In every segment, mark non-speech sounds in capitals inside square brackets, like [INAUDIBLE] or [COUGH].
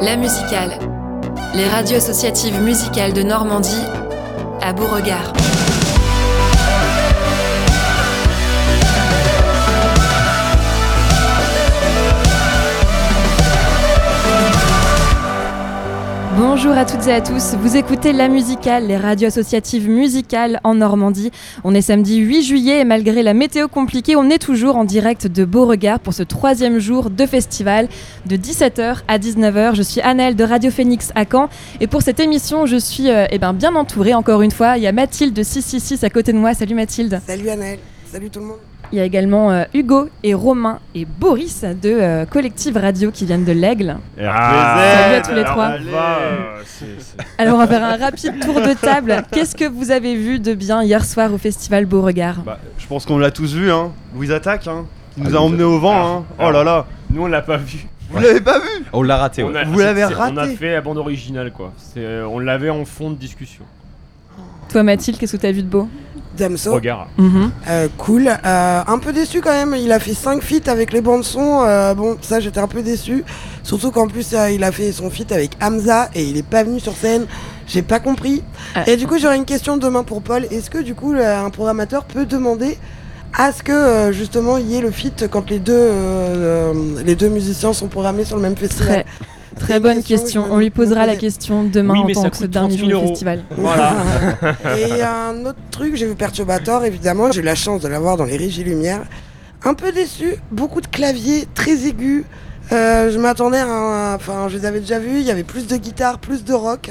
La musicale. Les radios associatives musicales de Normandie à Beauregard. Bonjour à toutes et à tous, vous écoutez La Musicale, les radios associatives musicales en Normandie. On est samedi 8 juillet et malgré la météo compliquée, on est toujours en direct de Beauregard pour ce troisième jour de festival de 17h à 19h. Je suis Annelle de Radio Phoenix à Caen et pour cette émission, je suis euh, eh ben, bien entourée encore une fois. Il y a Mathilde de 666 à côté de moi. Salut Mathilde. Salut Annelle, salut tout le monde. Il y a également euh, Hugo et Romain et Boris de euh, Collective Radio qui viennent de l'Aigle. Ah, Salut à tous les trois. euh, Alors on va faire un rapide tour de table. Qu'est-ce que vous avez vu de bien hier soir au festival Beauregard? Bah, je pense qu'on l'a tous vu, hein. Louise Attaque, hein. Qui nous Ah, a Louise emmenés au vent, hein. Alors, Oh là là. Nous on l'a pas vu. Vous l'avez pas vu? On l'a raté, On ouais. a- Vous l'avez c'est- On a raté? fait la bande originale quoi. Euh, on l'avait en fond de discussion. Toi Mathilde, qu'est-ce que tu as vu de beau? Damso, euh, cool. Euh, un peu déçu quand même, il a fait 5 feats avec les bandes son. euh, bon, ça j'étais un peu déçu. Surtout qu'en plus euh, il a fait son feat avec Hamza et il est pas venu sur scène. J'ai pas compris. Et du coup j'aurais une question demain pour Paul. Est-ce que du coup un programmateur peut demander à ce que justement il y ait le feat quand les deux, les deux musiciens sont programmés sur le même festival? Très, très bonne question, On lui posera la question demain Oui, en mais tant ça que ce dernier 30 jour 000 du festival. Voilà. [LAUGHS] Et un autre truc, j'ai vu Perturbator, évidemment, j'ai eu la chance de l'avoir dans les régies lumière. Un peu déçu, beaucoup de claviers très aigus. Euh, je m'attendais à un- Enfin, je les avais déjà vus, il y avait plus de guitare, plus de rock.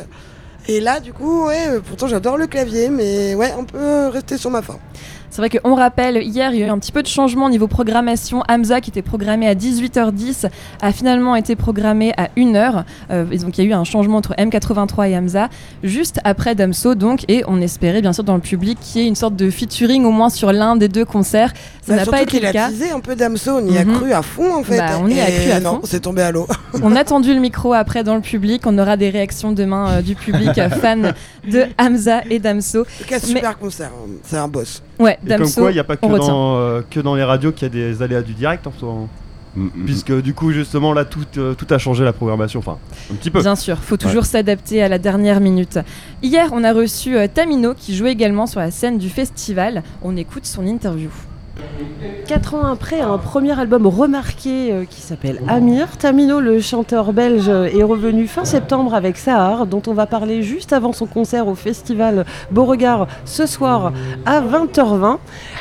Et là, du coup, ouais, pourtant j'adore le clavier, mais ouais, on peut rester sur ma fin. C'est vrai qu'on rappelle, hier, il y a eu un petit peu de changement au niveau programmation. Hamza, qui était programmé à 18h10, a finalement été programmé à 1h. Euh, donc, il y a eu un changement entre M83 et Hamza, juste après Damso, donc. Et on espérait, bien sûr, dans le public, qu'il y ait une sorte de featuring au moins sur l'un des deux concerts. Ça Bah, n'a pas été le cas. teasé un peu Damso, on y a Mhm. cru à fond en fait. Bah, on y a cru à non, fond. c'est tombé à l'eau. [LAUGHS] On a tendu le micro après dans le public. On aura des réactions demain euh, du public [LAUGHS] fan de Hamza et Damso. Cas, super concert, hein. c'est un boss. Ouais, Et comme quoi, il n'y a pas que dans, euh, que dans les radios qu'il y a des aléas du direct en hein. Mm, Puisque du coup, justement, là, tout, euh, tout a changé la programmation. Enfin, un petit peu. Bien sûr, faut toujours s'adapter à la dernière minute. Hier, on a reçu euh, Tamino qui jouait également sur la scène du festival. On écoute son interview. Quatre ans après un premier album remarqué euh, qui s'appelle Amir, Tamino, le chanteur belge, est revenu fin septembre avec Sahar, dont on va parler juste avant son concert au festival Beauregard ce soir à 20h20.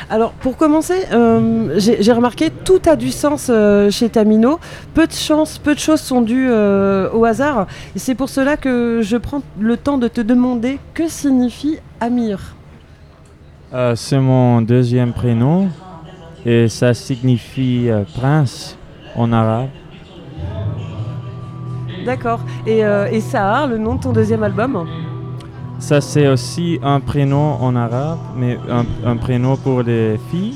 Alors pour commencer, euh, j'ai remarqué tout a du sens euh, chez Tamino. Peu de chance, peu de choses sont dues au hasard. C'est pour cela que je prends le temps de te demander que signifie Amir. C'est mon deuxième prénom et ça signifie euh, prince en arabe. D'accord. Et, euh, et Sahar, le nom de ton deuxième album Ça c'est aussi un prénom en arabe, mais un, un prénom pour les filles.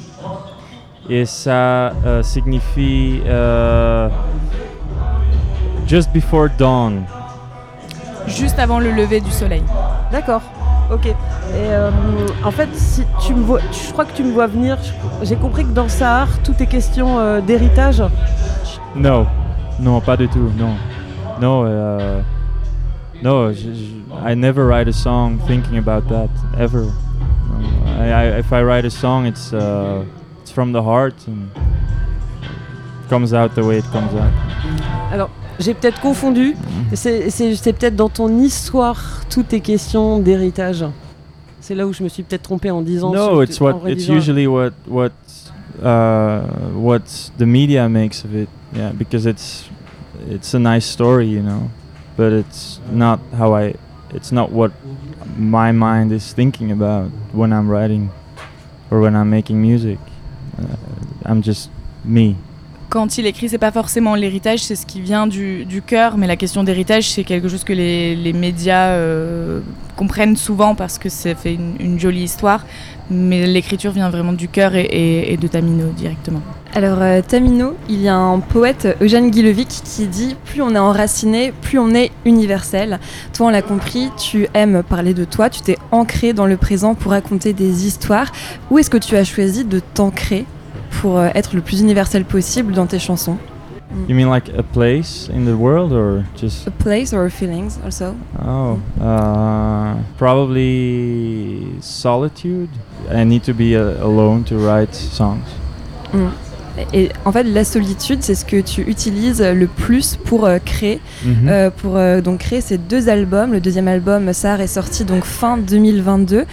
Et ça euh, signifie euh, just before dawn. Juste avant le lever du soleil. D'accord. Ok. Et euh, en fait, si tu me vois, je crois que tu me vois venir. J'ai compris que dans Sahar, tout est question euh, d'héritage. Non, non, pas du tout, non. Non, euh, no, I never write a song thinking about that, ever. I, I, if I write a song, it's, uh, it's from the heart and comes out the way it comes out. Alors, j'ai peut-être confondu. C'est peut-être dans ton histoire, tout est question d'héritage. C'est là où je me suis peut-être trompé en disant. No, it's what it's usually what what uh, what the media makes of it. Yeah, because it's it's a nice story, you know, but it's not how I. It's not what my mind is thinking about when I'm writing or when I'm making music. Uh, I'm just me. Quand il écrit, c'est pas forcément l'héritage, c'est ce qui vient du, cœur, mais la question d'héritage, c'est quelque chose que les, médias euh, comprennent souvent parce que ça fait une, jolie histoire, mais l'écriture vient vraiment du cœur et, de Tamino directement. Alors, euh, Tamino, il y a un poète, Eugène Guillevic, qui dit Plus on est enraciné, plus on est universel. Toi, on l'a compris, tu aimes parler de toi, tu t'es ancré dans le présent pour raconter des histoires. Où est-ce que tu as choisi de t'ancrer? Pour euh, être le plus universel possible dans tes chansons. You mean like a place in the world or just? A place or feelings also. Oh, uh, probably solitude. I need to be uh, alone to write songs. Mm. Et en fait, la solitude, c'est ce que tu utilises le plus pour euh, créer, Mhm. euh, pour euh, donc créer ces deux albums. Le deuxième album, Sahar, est sorti donc fin 2022.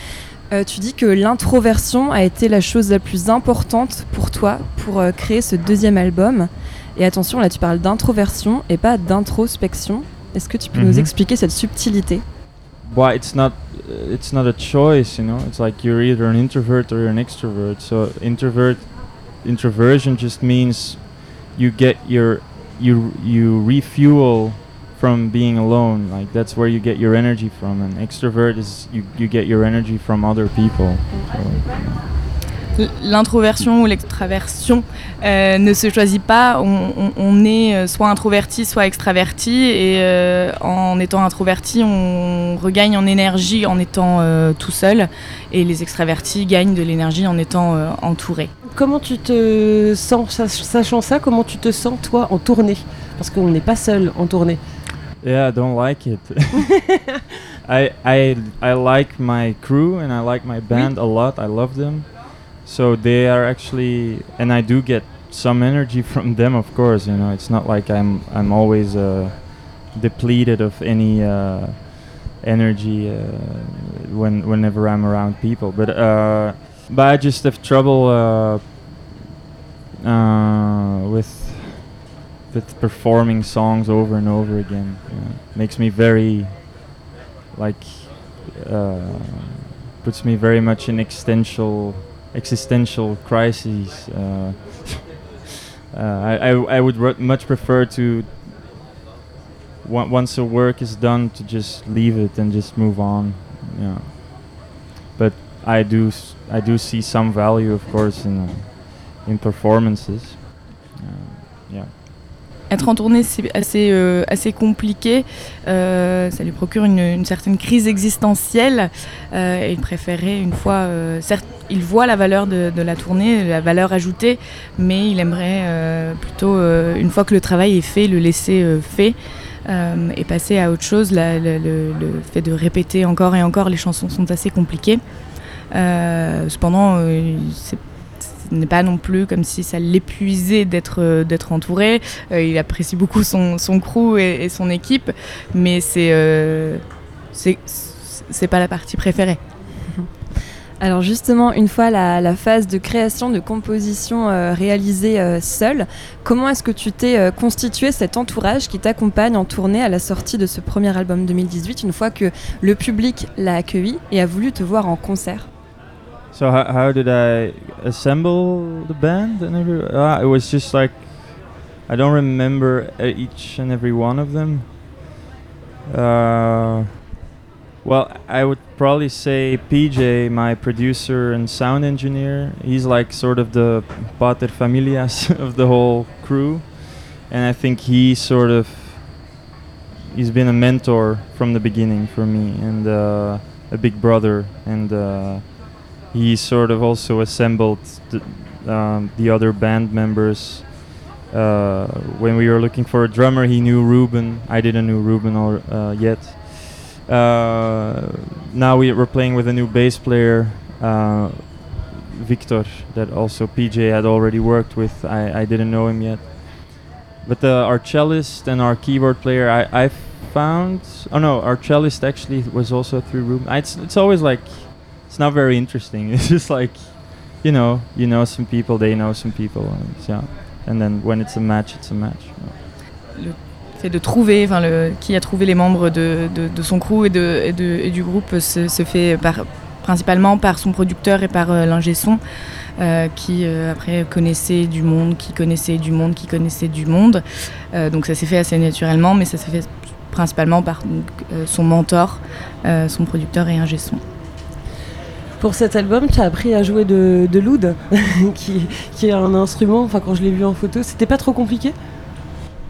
Euh, tu dis que l'introversion a été la chose la plus importante pour toi pour euh, créer ce deuxième album. Et attention, là, tu parles d'introversion et pas d'introspection. Est-ce que tu peux nous Mhm. expliquer cette subtilité? Well, it's not uh, it's not a choice, you know. It's like you're either an introvert or you're an extrovert. So introvert introversion just means you get your you you refuel from being alone. Like that's where you get your energy from. And extrovert is you you get your energy from other people. So, L- L'introversion ou l'extraversion euh, ne se choisit pas. On, on- on est euh, soit introverti, soit extraverti. Et euh, en étant introverti, on regagne en énergie en étant euh, tout seul. Et les extravertis gagnent de l'énergie en étant euh, entourés. Comment tu te sens, sach- sachant ça, comment tu te sens toi en tournée? Parce qu'on n'est pas seul en tournée. Yeah, I don't like it. [LAUGHS] [LAUGHS] I I I like my crew and I like my band a lot. I love them. So they are actually and I do get some energy [LAUGHS] from them of course, you know. It's not like I'm I'm always uh, depleted of any uh, energy uh, when whenever I'm around people. But uh, but I just have trouble uh, uh, with with performing songs over and over again. Makes me very like uh, puts me very much in existential existential crises. Uh, [LAUGHS] uh, I, I I would much prefer to on- once the work is done to just leave it and just move on. Yeah. But I do I do see some value, of course, in in performances. Être en tournée, c'est assez, euh, assez compliqué. Euh, ça lui procure une, certaine crise existentielle. Euh, et il préférait, une fois. euh, certes, il voit la valeur de, la tournée, la valeur ajoutée, mais il aimerait euh, plutôt, euh, une fois que le travail est fait, le laisser euh, fait. euh, et passer à autre chose. Le, fait de répéter encore et encore les chansons sont assez compliquées. Euh, cependant, euh, c'est ce n'est pas non plus comme si ça l'épuisait d'être euh, d'être entouré. Euh, il apprécie beaucoup son, son crew et, son équipe, mais euh, c'est c'est pas la partie préférée. [LAUGHS] Alors justement, une fois la, phase de création, de composition réalisée seule, comment est-ce que tu t'es constitué cet entourage qui t'accompagne en tournée à la sortie de ce premier album 2018, une fois que le public l'a accueilli et a voulu te voir en concert? So how, how did I assemble the band? And every, ah, it was just like I don't remember each and every one of them. Uh, well, I would probably say PJ, my producer and sound engineer. He's like sort of the pater familias [LAUGHS] of the whole crew, and I think he sort of he's been a mentor from the beginning for me and uh, a big brother and. Uh, he sort of also assembled the, um, the other band members. Uh, when we were looking for a drummer, he knew Ruben. I didn't know Ruben or, uh, yet. Uh, now we were playing with a new bass player, uh, Victor, that also PJ had already worked with. I, I didn't know him yet. But uh, our cellist and our keyboard player, I, I found. Oh no, our cellist actually was also through Ruben. It's, it's always like it's not very interesting. [LAUGHS] It's just like, you know, you know some people, they know some people, and yeah. And then when it's a match, it's a match. Le fait de trouver, enfin qui a trouvé les membres de, son crew et, du groupe se, fait principalement par son producteur et par euh, euh, qui euh, après connaissait du monde, qui connaissait du monde, qui connaissait du monde. Euh, donc ça s'est fait assez naturellement, mais ça s'est fait principalement par son mentor, son producteur et ingé. Pour cet album, tu as appris à jouer de, de l'oud, [LAUGHS] qui, qui est un instrument, enfin quand je l'ai vu en photo, c'était pas trop compliqué?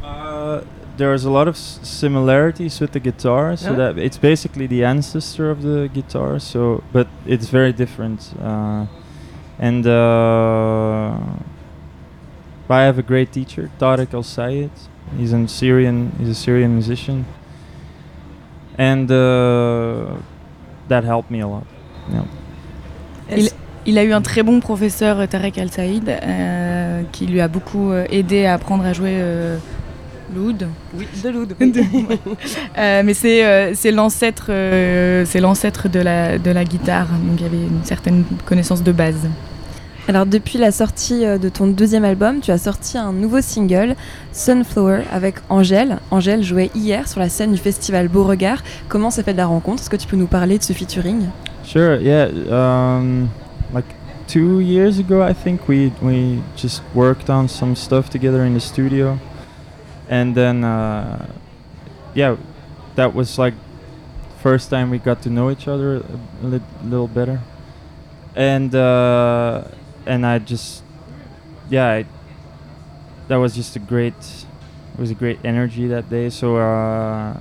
Uh, there's a lot of similarities with the guitar, so Yeah. that it's basically the ancestor of the guitar. So, but it's very different. Uh, and uh, I have a great teacher, Tariq Al Sayed. He's a Syrian. He's a Syrian musician, and uh, that helped me a lot. Yeah. Il, il a eu un très bon professeur, euh, Tarek Al Saïd, euh, qui lui a beaucoup euh, aidé à apprendre à jouer euh, l'oud. Oui, de l'oud. [LAUGHS] Euh, mais c'est euh, c'est l'ancêtre euh, c'est l'ancêtre de la, de la guitare, donc il y avait une certaine connaissance de base. Alors depuis la sortie de ton deuxième album, tu as sorti un nouveau single, Sunflower, avec Angèle. Angèle jouait hier sur la scène du festival Beauregard. Comment s'est fait la rencontre? Est-ce que tu peux nous parler de ce featuring? Sure. Yeah. Um, like two years ago, I think we we just worked on some stuff together in the studio, and then uh, yeah, that was like first time we got to know each other a, lit- little better, and uh, and I just yeah, I, that was just a great. It was a great energy that day. So. Uh,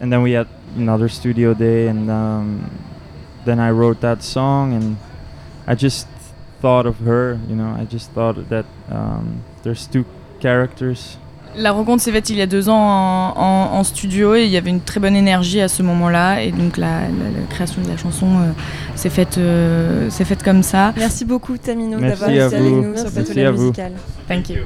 and then we had another studio day and um, then i wrote that song and i just thought of her you know i just thought that um, there's two characters La rencontre s'est faite il y a deux ans en, en- en studio et il y avait une très bonne énergie à ce moment-là et donc la, la- la création de la chanson euh, s'est faite euh, s'est faite comme ça. Merci beaucoup Tamino Merci d'avoir à été avec vous. nous sur Merci Plateau à la vous. musicale. Thank you.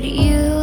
But you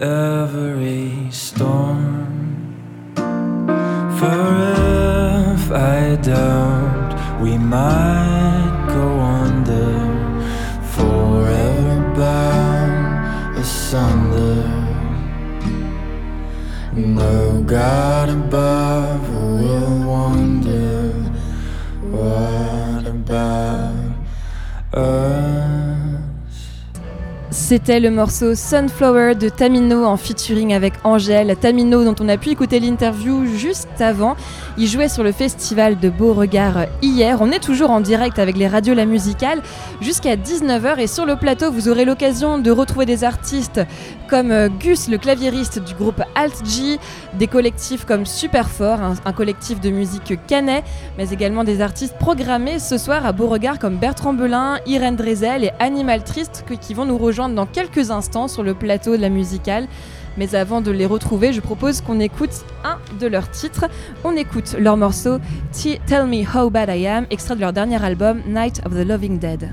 her C'était le morceau Sunflower de Tamino en featuring avec Angèle. Tamino, dont on a pu écouter l'interview juste avant. Il jouait sur le festival de Beauregard hier. On est toujours en direct avec les radios La Musicale jusqu'à 19h. Et sur le plateau, vous aurez l'occasion de retrouver des artistes comme euh, Gus, le claviériste du groupe Alt G, des collectifs comme Superfort, un, collectif de musique canet, mais également des artistes programmés ce soir à Beauregard comme Bertrand Belin, Irène Drezel et Animal Triste qui vont nous rejoindre dans quelques instants sur le plateau de la musicale. Mais avant de les retrouver, je propose qu'on écoute un de leurs titres. On écoute leur morceau Tell Me How Bad I Am, extrait de leur dernier album Night of the Loving Dead.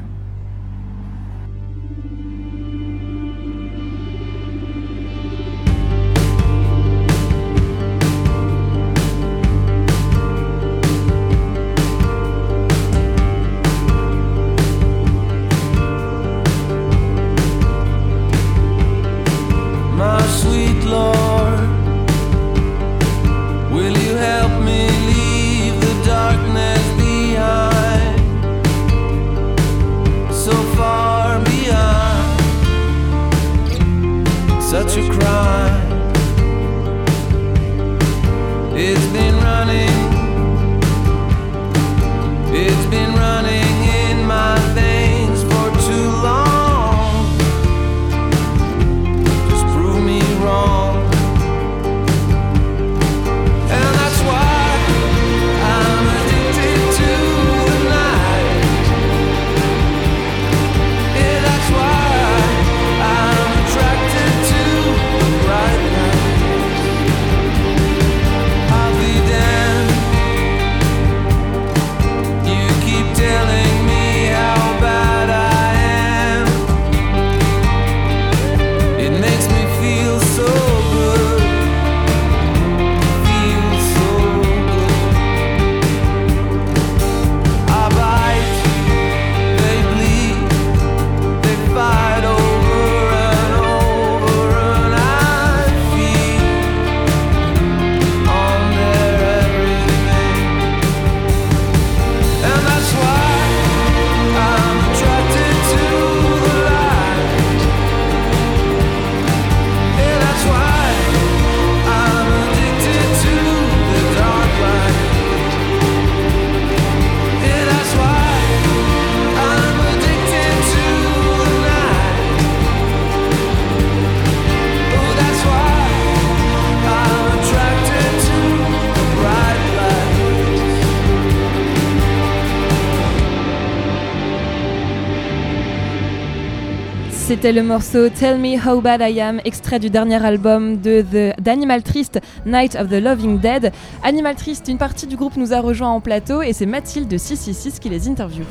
C'était le morceau Tell Me How Bad I Am, extrait du dernier album de The- d'Animal Triste, Night of the Loving Dead. Animal Triste, une partie du groupe nous a rejoint en plateau et c'est Mathilde de 666 qui les interviewe.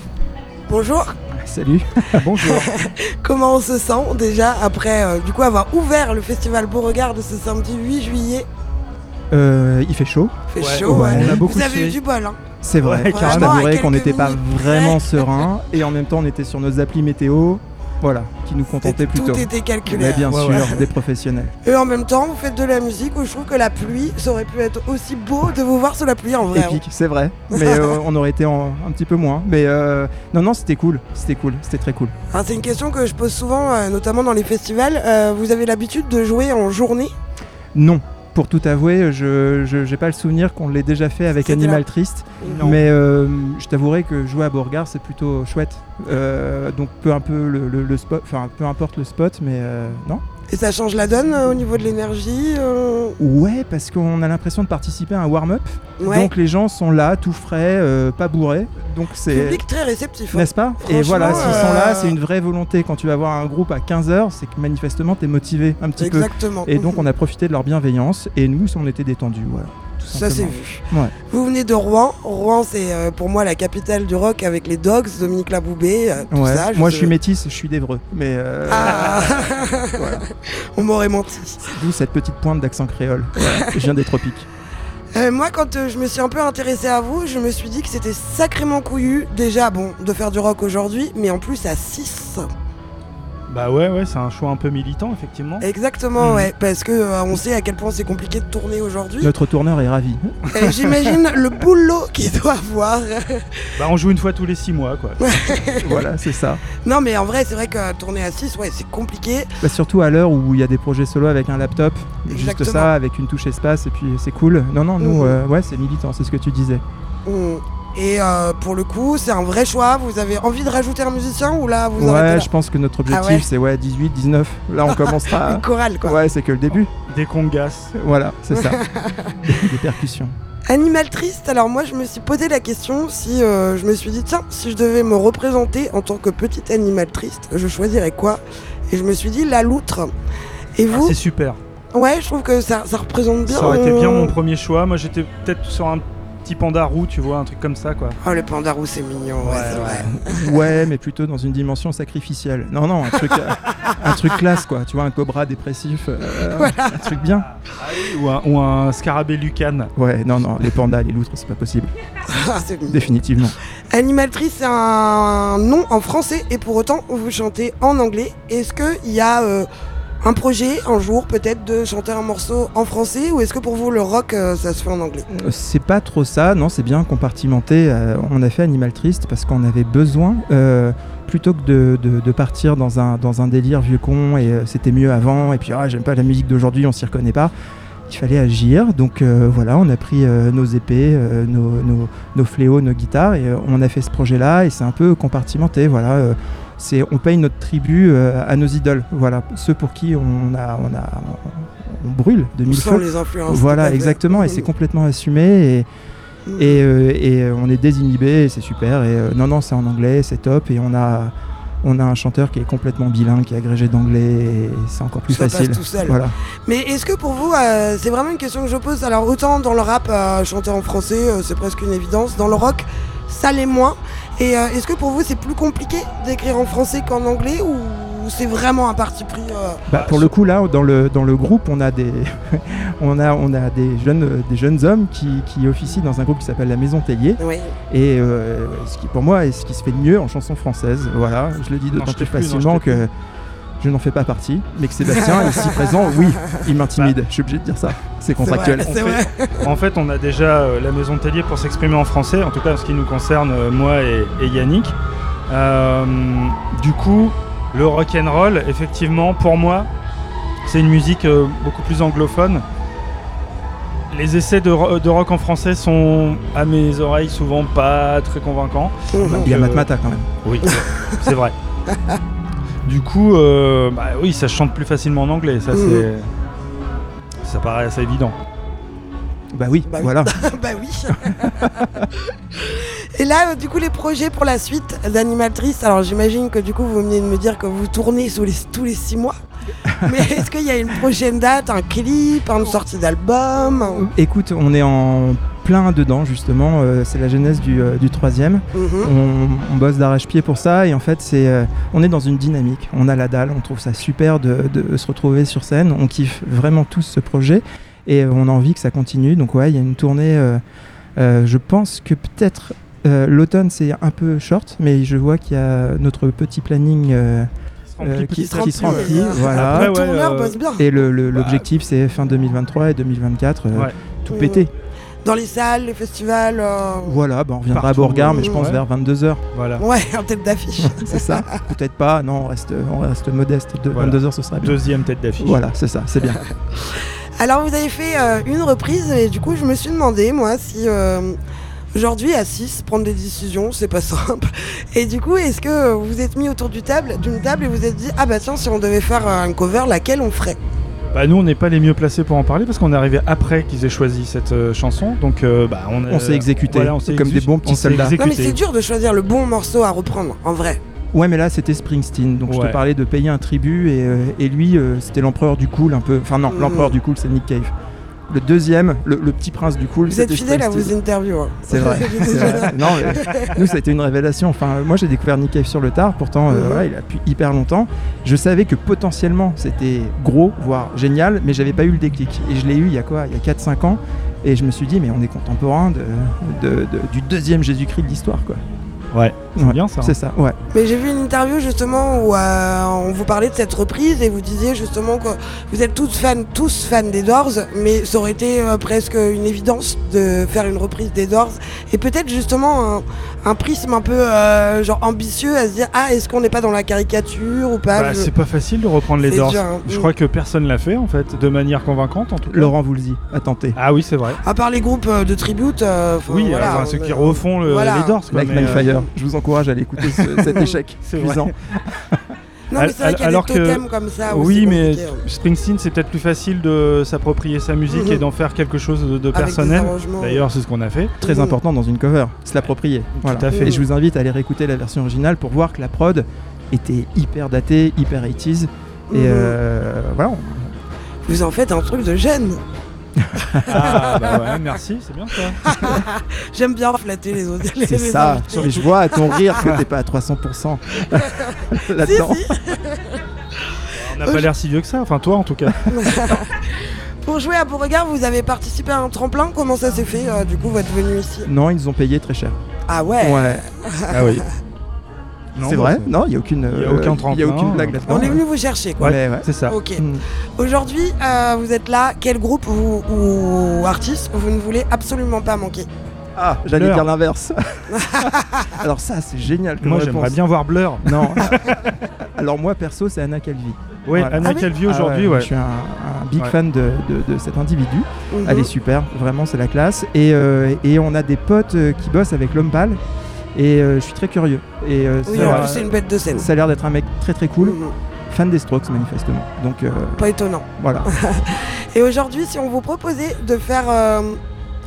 Bonjour, Salut, [LAUGHS] bonjour. [LAUGHS] comment on se sent déjà après euh, du coup avoir ouvert le festival Beauregard de ce samedi 8 juillet? Euh, il fait chaud. Il fait Ouais, chaud, ouais, ouais. on a beaucoup Vous avez eu du bol, hein C'est vrai, Ouais, carrément, qu'on n'était pas vraiment près. serein et en même temps on était sur nos applis météo, voilà, qui nous contentaient Tout plutôt. était calculé. Mais bien Ouais, sûr, ouais. des professionnels. Et en même temps, vous faites de la musique où je trouve que la pluie, ça aurait pu être aussi beau de vous voir sous la pluie en vrai. hein. Épique, c'est vrai. Mais [LAUGHS] euh, on aurait été en- un petit peu moins. Mais euh, non, non, c'était cool. C'était cool. C'était très cool. Alors, c'est une question que je pose souvent, euh, notamment dans les festivals. Vous avez l'habitude de jouer en journée? Non. Pour tout avouer, je j'ai pas le souvenir qu'on l'ait déjà fait avec Animal Triste. Non. Mais euh, je t'avouerai que jouer à Beauregard, c'est plutôt chouette. Euh, donc peu un peu le, le- le spot, enfin peu importe le spot, mais euh, non. Et ça change la donne euh, au niveau de l'énergie euh, Ouais, parce qu'on a l'impression de participer à un warm-up. Ouais. Donc les gens sont là, tout frais, euh, pas bourrés. Donc c'est. Public très réceptif. hein. N'est-ce pas? Et voilà, s'ils sont là, c'est une vraie volonté. Quand tu vas voir un groupe à 15h, c'est que manifestement, t'es motivé un petit Exactement. peu. Et donc, on a profité de leur bienveillance. Et nous, on était détendus. Voilà. Ça c'est vu. Ouais. Vous venez de Rouen. Rouen c'est euh, pour moi la capitale du rock avec les Dogs, Dominique Laboubé, euh, tout Ouais. ça. Moi, je suis métisse, je suis d'Evreux. Mais euh, Ah [LAUGHS] On m'aurait menti. d'où cette petite pointe d'accent créole. Je viens des tropiques. Euh, moi, quand je me suis un peu intéressée à vous, je me suis dit que c'était sacrément couillu, déjà, bon, de faire du rock aujourd'hui, mais en plus à 6. Bah ouais, ouais, c'est un choix un peu militant, effectivement. Exactement, Mhm. ouais, parce que euh, on sait à quel point c'est compliqué de tourner aujourd'hui. Notre tourneur est ravi. Et J'imagine le boulot qu'il doit avoir. [LAUGHS] Bah on joue une fois tous les six mois, quoi. [LAUGHS] voilà, c'est ça. non, mais en vrai, c'est vrai que tourner à 6, ouais, c'est compliqué. Bah, surtout à l'heure où il y a des projets solo avec un laptop, juste ça, avec une touche espace, et puis c'est cool. Non, non, nous, Mhm. euh, ouais, c'est militant, c'est ce que tu disais. Mm. Et euh, pour le coup, c'est un vrai choix. Vous avez envie de rajouter un musicien ou là, vous ouais, là je pense que notre objectif, Ah ouais c'est ouais, 18, 19. Là, on commencera. [LAUGHS] Une chorale, quoi. Ouais, c'est que le début. Des congas. Voilà, c'est ça. des, [LAUGHS] des percussions. Animal triste, alors moi je me suis posé la question si euh, je me suis dit tiens si je devais me représenter en tant que petit animal triste, je choisirais quoi? Et je me suis dit la loutre. Et Ah, vous c'est super. Ouais, je trouve que ça, ça représente bien. Ça aurait été bien mon premier choix. Moi j'étais peut-être sur un petit panda roux, tu vois, un truc comme ça, quoi. Oh le panda roux c'est mignon, ouais, c'est vrai. Ouais, mais plutôt dans une dimension sacrificielle. Non, non, un truc, euh, un truc classe, quoi. Tu vois, un cobra dépressif. euh, Un truc bien. Ou un, ou un scarabée lucane. Ouais, non, non, les pandas, les loutres, c'est pas possible. [LAUGHS] Ah, c'est. Définitivement. Animal triste c'est un nom en français et pour autant vous chantez en anglais. Est-ce qu'il y a euh, un projet un jour peut-être de chanter un morceau en français ou est-ce que pour vous le rock euh, ça se fait en anglais? Euh, C'est pas trop ça, non, c'est bien compartimenté. Euh, on a fait Animal Triste parce qu'on avait besoin, plutôt que de, partir dans un, délire vieux con et c'était mieux avant, et puis ah, j'aime pas la musique d'aujourd'hui, on s'y reconnaît pas. Il fallait agir, donc voilà, on a pris nos épées, nos, fléaux, nos guitares, et on a fait ce projet-là, et c'est un peu compartimenté, voilà. C'est, on paye notre tribut euh, à nos idoles, voilà, ceux pour qui on a, on a, on brûle de mille feux. les influences, Voilà, exactement, et c'est [LAUGHS] complètement assumé, et, et, euh, et, euh, on est désinhibé, et c'est super. Et euh, non, non, c'est en anglais, c'est top, et on a, on a un chanteur qui est complètement bilingue, qui est agrégé d'anglais, et c'est encore plus Ça passe facile. tout seul. Voilà. Mais est-ce que pour vous, euh, c'est vraiment une question que je pose Alors autant dans le rap, chanter en français, c'est presque une évidence. Dans le rock, ça l'est moins. Et euh, est-ce que pour vous, c'est plus compliqué d'écrire en français qu'en anglais ou c'est vraiment un parti pris euh, Bah, pour le coup, là, dans le, dans le groupe, on a des, [LAUGHS] on a, on a des, jeunes, euh, des jeunes hommes qui, qui officient dans un groupe qui s'appelle La Maison Tellier. Oui. Et euh, ce qui, pour moi, est ce qui se fait de mieux en chanson française. Voilà, je le dis d'autant plus facilement que je n'en fais pas partie. Mais que Sébastien, ici présent, oui, il m'intimide. Je suis obligé de dire ça. C'est contractuel. Fait- en fait, on a déjà euh, la maison de Tellier pour s'exprimer en français, en tout cas en ce qui nous concerne, euh, moi et, et Yannick. Euh, du coup, le rock and roll, effectivement, pour moi, c'est une musique euh, beaucoup plus anglophone. Les essais de, ro- de rock en français sont, à mes oreilles, souvent pas très convaincants. Il y a Matmata quand même. Oui, c'est vrai. [LAUGHS] Du coup, euh, bah oui, ça chante plus facilement en anglais, ça c'est, ça paraît assez évident. Bah oui, Bah oui. voilà. [LAUGHS] bah oui. [LAUGHS] Et là, euh, du coup, les projets pour la suite d'Animal Triste. Alors, j'imagine que du coup, vous venez de me dire que vous tournez sous les, tous les six mois. [LAUGHS] Mais est-ce qu'il y a une prochaine date, un clip, une sortie d'album Écoute, on est en plein dedans justement. euh, c'est la genèse du, euh, du troisième. Mhm. on, on bosse d'arrache-pied pour ça et en fait, c'est, euh, on est dans une dynamique. On a la dalle. On trouve ça super de, de se retrouver sur scène. On kiffe vraiment tous ce projet et euh, on a envie que ça continue. Donc ouais, il y a une tournée. euh, euh, je pense que peut-être euh, l'automne c'est un peu short, mais je vois qu'il y a notre petit planning. euh, euh, qui, petit à qui se remplit, ouais. voilà. Après, ouais, Le tourneur euh, bosse bien. Et le- le- bah, l'objectif c'est fin 2023 et 2024, euh, Ouais. tout péter. Dans les salles, les festivals euh, Voilà, bah, on reviendra Partout, à Beauregard, mais je pense ouais. vers 22h. Voilà. Ouais, en tête d'affiche. [LAUGHS] c'est ça. Peut-être pas, non, on reste, on reste modeste. De Voilà. 22h, ce sera bien. Deuxième tête d'affiche. Voilà, c'est ça, c'est bien. [LAUGHS] Alors vous avez fait euh, une reprise et du coup je me suis demandé moi si euh, aujourd'hui à 6 prendre des décisions c'est pas [LAUGHS] simple. Et du coup est-ce que vous vous êtes mis autour du table, d'une table et vous êtes dit ah bah tiens si on devait faire un cover laquelle on ferait? Bah, nous, on n'est pas les mieux placés pour en parler parce qu'on est arrivé après qu'ils aient choisi cette euh, chanson. Donc, euh, bah, on, s'est exécuté, voilà, on s'est comme des bons petits on s'est soldats. Non mais exécuté. c'est dur de choisir le bon morceau à reprendre en vrai. Ouais, mais là, c'était Springsteen. Donc, je Ouais. te parlais de payer un tribut. Et, euh, et lui, euh, c'était l'empereur du cool, un peu. Enfin, non, Mm. l'empereur du cool, c'est Nick Cave. Le deuxième, le, le petit prince du cool. Vous êtes fidèle à vos interviews. hein. [LAUGHS] C'est vrai. Non, mais nous, ça a été une révélation. Enfin, moi, j'ai découvert Nick Cave sur le tard. Pourtant, euh, il a depuis hyper longtemps. Je savais que potentiellement, c'était gros, voire génial, mais j'avais pas eu le déclic. Et je l'ai eu il y a quoi? Il y a 4-5 ans. Et je me suis dit, mais on est contemporain de, de- de- du deuxième Jésus-Christ de l'histoire, quoi. Ouais, c'est Ouais, bien ça. hein. C'est ça, ouais. Mais j'ai vu une interview justement où euh, on vous parlait de cette reprise et vous disiez justement que vous êtes tous fans, tous fans des Doors, mais ça aurait été euh, presque une évidence de faire une reprise des Doors et peut-être justement un, un prisme un peu euh, genre ambitieux à se dire ah est-ce qu'on n'est pas dans la caricature ou pas? Bah, Je- c'est pas facile de reprendre les Doors. dur, hein. Je crois que personne l'a fait en fait, de manière convaincante en tout cas. Laurent Voulzy a tenté. Ah oui, c'est vrai. À part les groupes de tribute, euh, Oui, voilà, enfin, ceux qui refont le- voilà. les Doors. quoi, Like mais, My euh, Fire. Je vous encourage à aller écouter ce- cet [LAUGHS] échec C'est vrai. cuisant. [LAUGHS] Non mais c'est vrai qu'il y a Alors des que- totems comme ça. oui, mais compliqué, hein. Springsteen, c'est peut-être plus facile de s'approprier sa musique Mhm. et d'en faire quelque chose de, personnel. D'ailleurs, c'est ce qu'on a fait. Très Mhm. important dans une cover, se l'approprier. Voilà. à fait. Et je vous invite à aller réécouter la version originale pour voir que la prod était hyper datée, hyper 80s. Et Mhm. euh, voilà, Vous en faites un truc de jeune. [LAUGHS] Ah bah ouais, merci, c'est bien ça. [LAUGHS] J'aime bien flatter les autres. les- c'est les ça. invités. Mais je vois à ton rire que t'es pas à 300% [LAUGHS] là-dedans. Si, si. On n'a pas l'air si vieux que ça, enfin toi en tout cas. Pour jouer à Beauregard, vous avez participé à un tremplin. Comment ça s'est fait euh, Du coup, votre venue ici? Non, ils nous ont payé très cher. Ah ouais? Ouais. Ah oui. C'est vrai Non, il n'y a aucune, Il y a euh, aucun il y a aucune blague là-dedans. On est venu vous chercher, quoi. Ouais, ouais. C'est ça. Ok. Mm. Aujourd'hui, euh, vous êtes là. Quel groupe vous- ou artiste vous ne voulez absolument pas manquer Ah, j'allais dire l'inverse. [LAUGHS] Alors ça, c'est génial. comme Moi j'aimerais bien voir Blur. Non. [LAUGHS] Alors moi, perso, c'est Anna Calvi. Oui, Voilà. Anna Ah Calvi Ah aujourd'hui, ouais, ouais. Je suis un, un big Ouais. fan de, de- de cet individu. Mhm. Elle est super, vraiment, c'est la classe. Et, euh, et on a des potes euh, qui bossent avec l'homme pâle. Et euh, je suis très curieux. Et euh, Oui, ça, en plus, c'est une bête de scène. ça a l'air d'être un mec très très cool. Mhm. Fan des Strokes, manifestement. Donc euh, Pas étonnant. voilà. [LAUGHS] Et aujourd'hui, si on vous proposait de faire euh,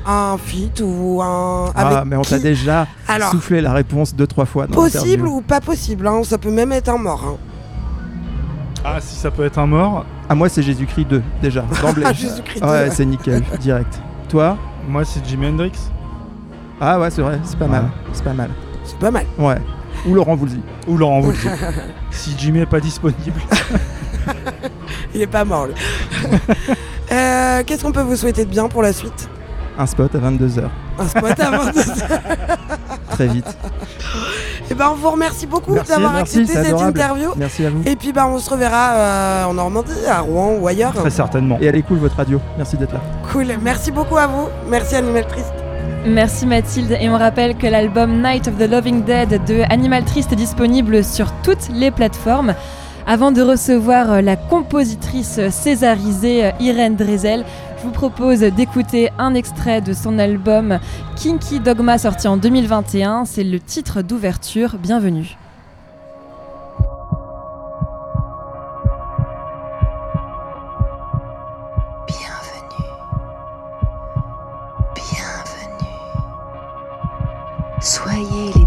un feat ou un. ah, avec mais on t'a qui déjà Alors, soufflé la réponse deux, trois fois. Dans possible ou pas possible hein, Ça peut même être un mort. hein. Ah, si ça peut être un mort, Ah, moi, c'est Jésus-Christ 2, déjà, d'emblée. [LAUGHS] Jésus-Christ. ouais, c'est nickel, direct. Toi? Moi c'est Jimi Hendrix. Ah, ouais, c'est vrai, c'est pas mal. C'est pas mal. C'est pas mal. Ouais. Ou Laurent Voulzy. Ou Laurent Voulzy. [LAUGHS] si Jimmy est pas disponible. [LAUGHS] Il est pas mort. lui. [LAUGHS] Euh, Qu'est-ce qu'on peut vous souhaiter de bien pour la suite? Un spot à 22h. Un spot avant de... Très vite. Et ben on vous remercie beaucoup Merci, d'avoir merci, accepté c'est cette adorable. interview. Merci à vous. Et puis ben on se reverra euh, en Normandie, à Rouen ou ailleurs. Très certainement. Et elle est cool votre radio. Merci d'être là. Cool. Merci beaucoup à vous. Merci Animal Triste. Merci Mathilde et on rappelle que l'album Night of the Loving Dead de Animal Triste est disponible sur toutes les plateformes. Avant de recevoir euh, la compositrice césarisée euh, Irène Drezel, je vous propose d'écouter un extrait de son album Kinky Dogma sorti en 2021. C'est le titre d'ouverture. Bienvenue. Bienvenue. calle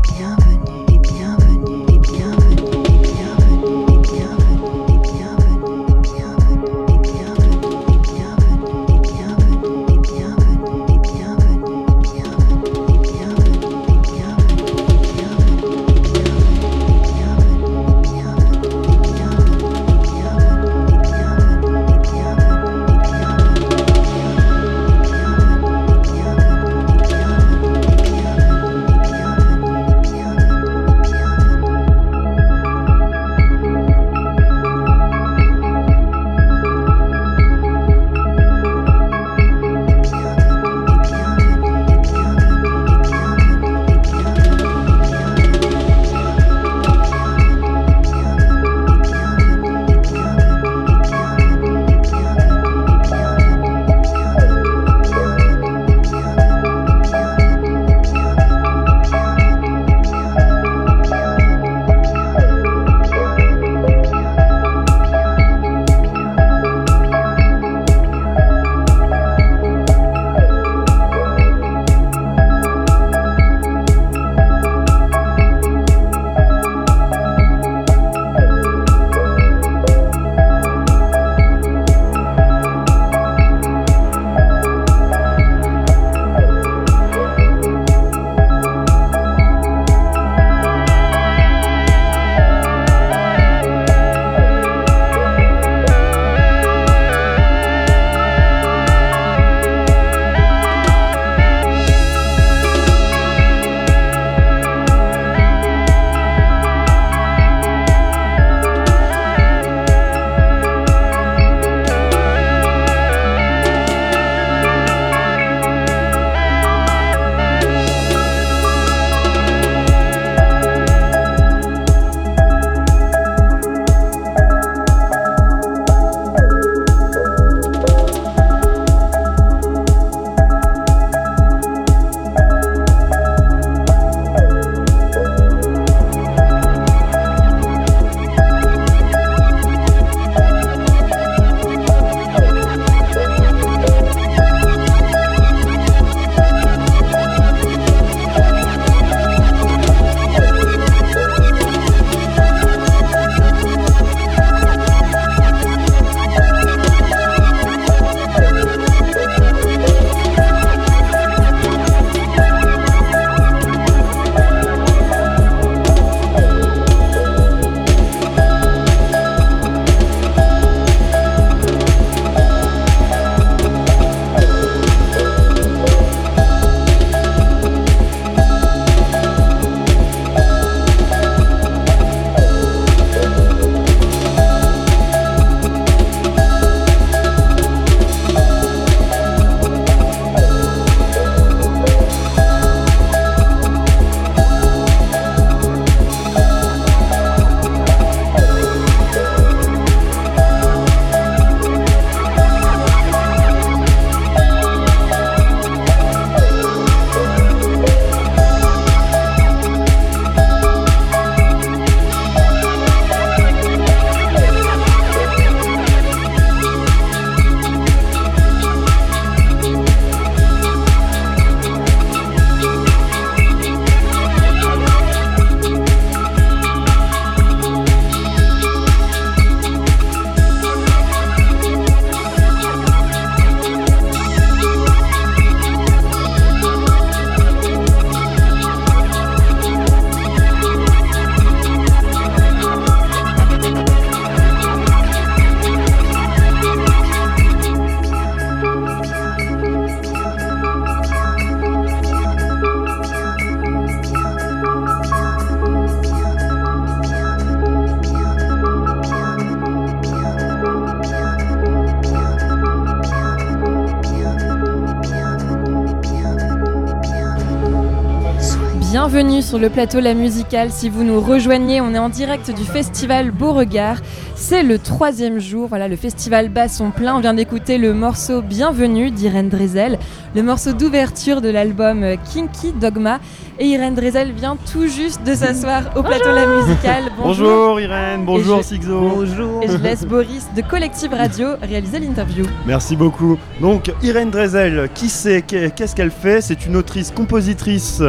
bienvenue sur le plateau La Musicale. Si vous nous rejoignez, on est en direct du festival Beauregard. C'est le troisième jour, voilà, le festival bat son plein. On vient d'écouter le morceau Bienvenue d'Irène Drezel, le morceau d'ouverture de l'album Kinky Dogma. Et Irène Drezel vient tout juste de s'asseoir au plateau La Musicale. [LAUGHS] Bonjour Irène, bonjour Et je- Sixo. Et je laisse Boris de Collective Radio réaliser l'interview. Merci beaucoup. Donc Irène Drezel, qui c'est? Qu'est- Qu'est-ce qu'elle fait? C'est une autrice, compositrice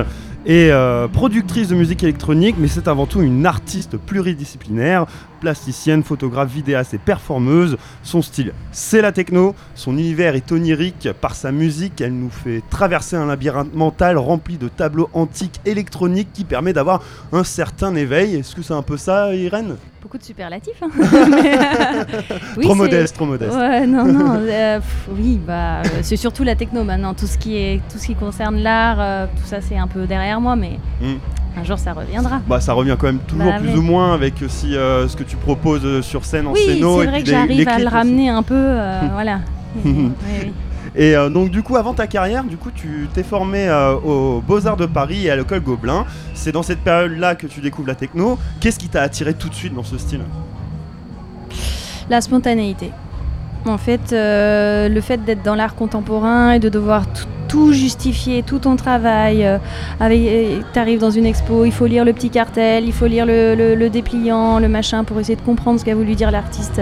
et euh, productrice de musique électronique, mais c'est avant tout une artiste pluridisciplinaire, plasticienne, photographe, vidéaste et performeuse. Son style, c'est la techno. Son univers est onirique par sa musique. Elle nous fait traverser un labyrinthe mental rempli de tableaux antiques électroniques qui permet d'avoir un certain éveil. Est-ce que c'est un peu ça, Irène? Beaucoup de superlatifs. hein. Mais, [LAUGHS] euh, oui, Trop modeste, trop modeste. Ouais, non, non. euh, pff, oui, bah, euh, c'est surtout la techno maintenant. Tout ce qui, est, tout ce qui concerne l'art, euh, tout ça, c'est un peu derrière moi, mais Mm. Un jour, ça reviendra. Bah, ça revient quand même toujours Bah, plus ou moins avec aussi euh, ce que tu proposes euh, sur scène en oui, scéno c'est et vrai puis que j'arrive à le aussi. ramener un peu. euh, [LAUGHS] voilà. [LAUGHS] Oui, oui. Et euh, donc du coup, avant ta carrière, du coup, tu t'es formé euh, aux Beaux-Arts de Paris et à l'école Gobelin. C'est dans cette période-là que tu découvres la techno. Qu'est-ce qui t'a attiré tout de suite dans ce style? La spontanéité. En fait, euh, le fait d'être dans l'art contemporain et de devoir tout, tout justifier, tout ton travail. euh, avec, euh, t'arrives dans une expo, il faut lire le petit cartel, il faut lire le, le- le dépliant, le machin pour essayer de comprendre ce qu'a voulu dire l'artiste.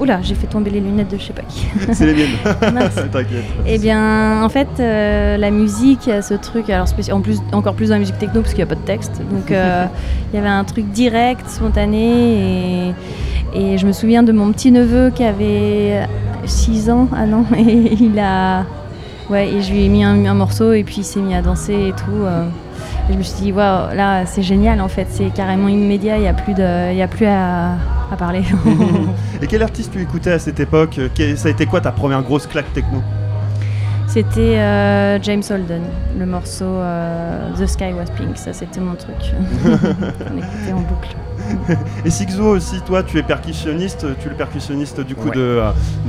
Oula, j'ai fait tomber les lunettes de je sais pas qui. [LAUGHS] C'est les miennes. [LAUGHS] [LAUGHS] T'inquiète. Eh bien, en fait, euh, la musique, il y a ce truc, alors en plus, encore plus dans la musique techno parce qu'il n'y a pas de texte. Donc, euh, il y avait un truc direct, spontané. Et, et je me souviens de mon petit neveu qui avait 6 ans, ah non, et il a. Ouais, et je lui ai mis un, un morceau et puis il s'est mis à danser et tout. euh. et je me suis dit, waouh, là, c'est génial en fait, c'est carrément immédiat, il n'y a plus, de, il y a plus à, à parler. [LAUGHS] et quel artiste tu écoutais à cette époque? Que- Ça a été quoi ta première grosse claque techno? C'était euh, James Holden, le morceau euh, The Sky Was Pink, ça c'était mon truc. [LAUGHS] On écoutait en boucle. [LAUGHS] Et Sixo aussi, toi, tu es percussionniste, tu es le percussionniste du coup de,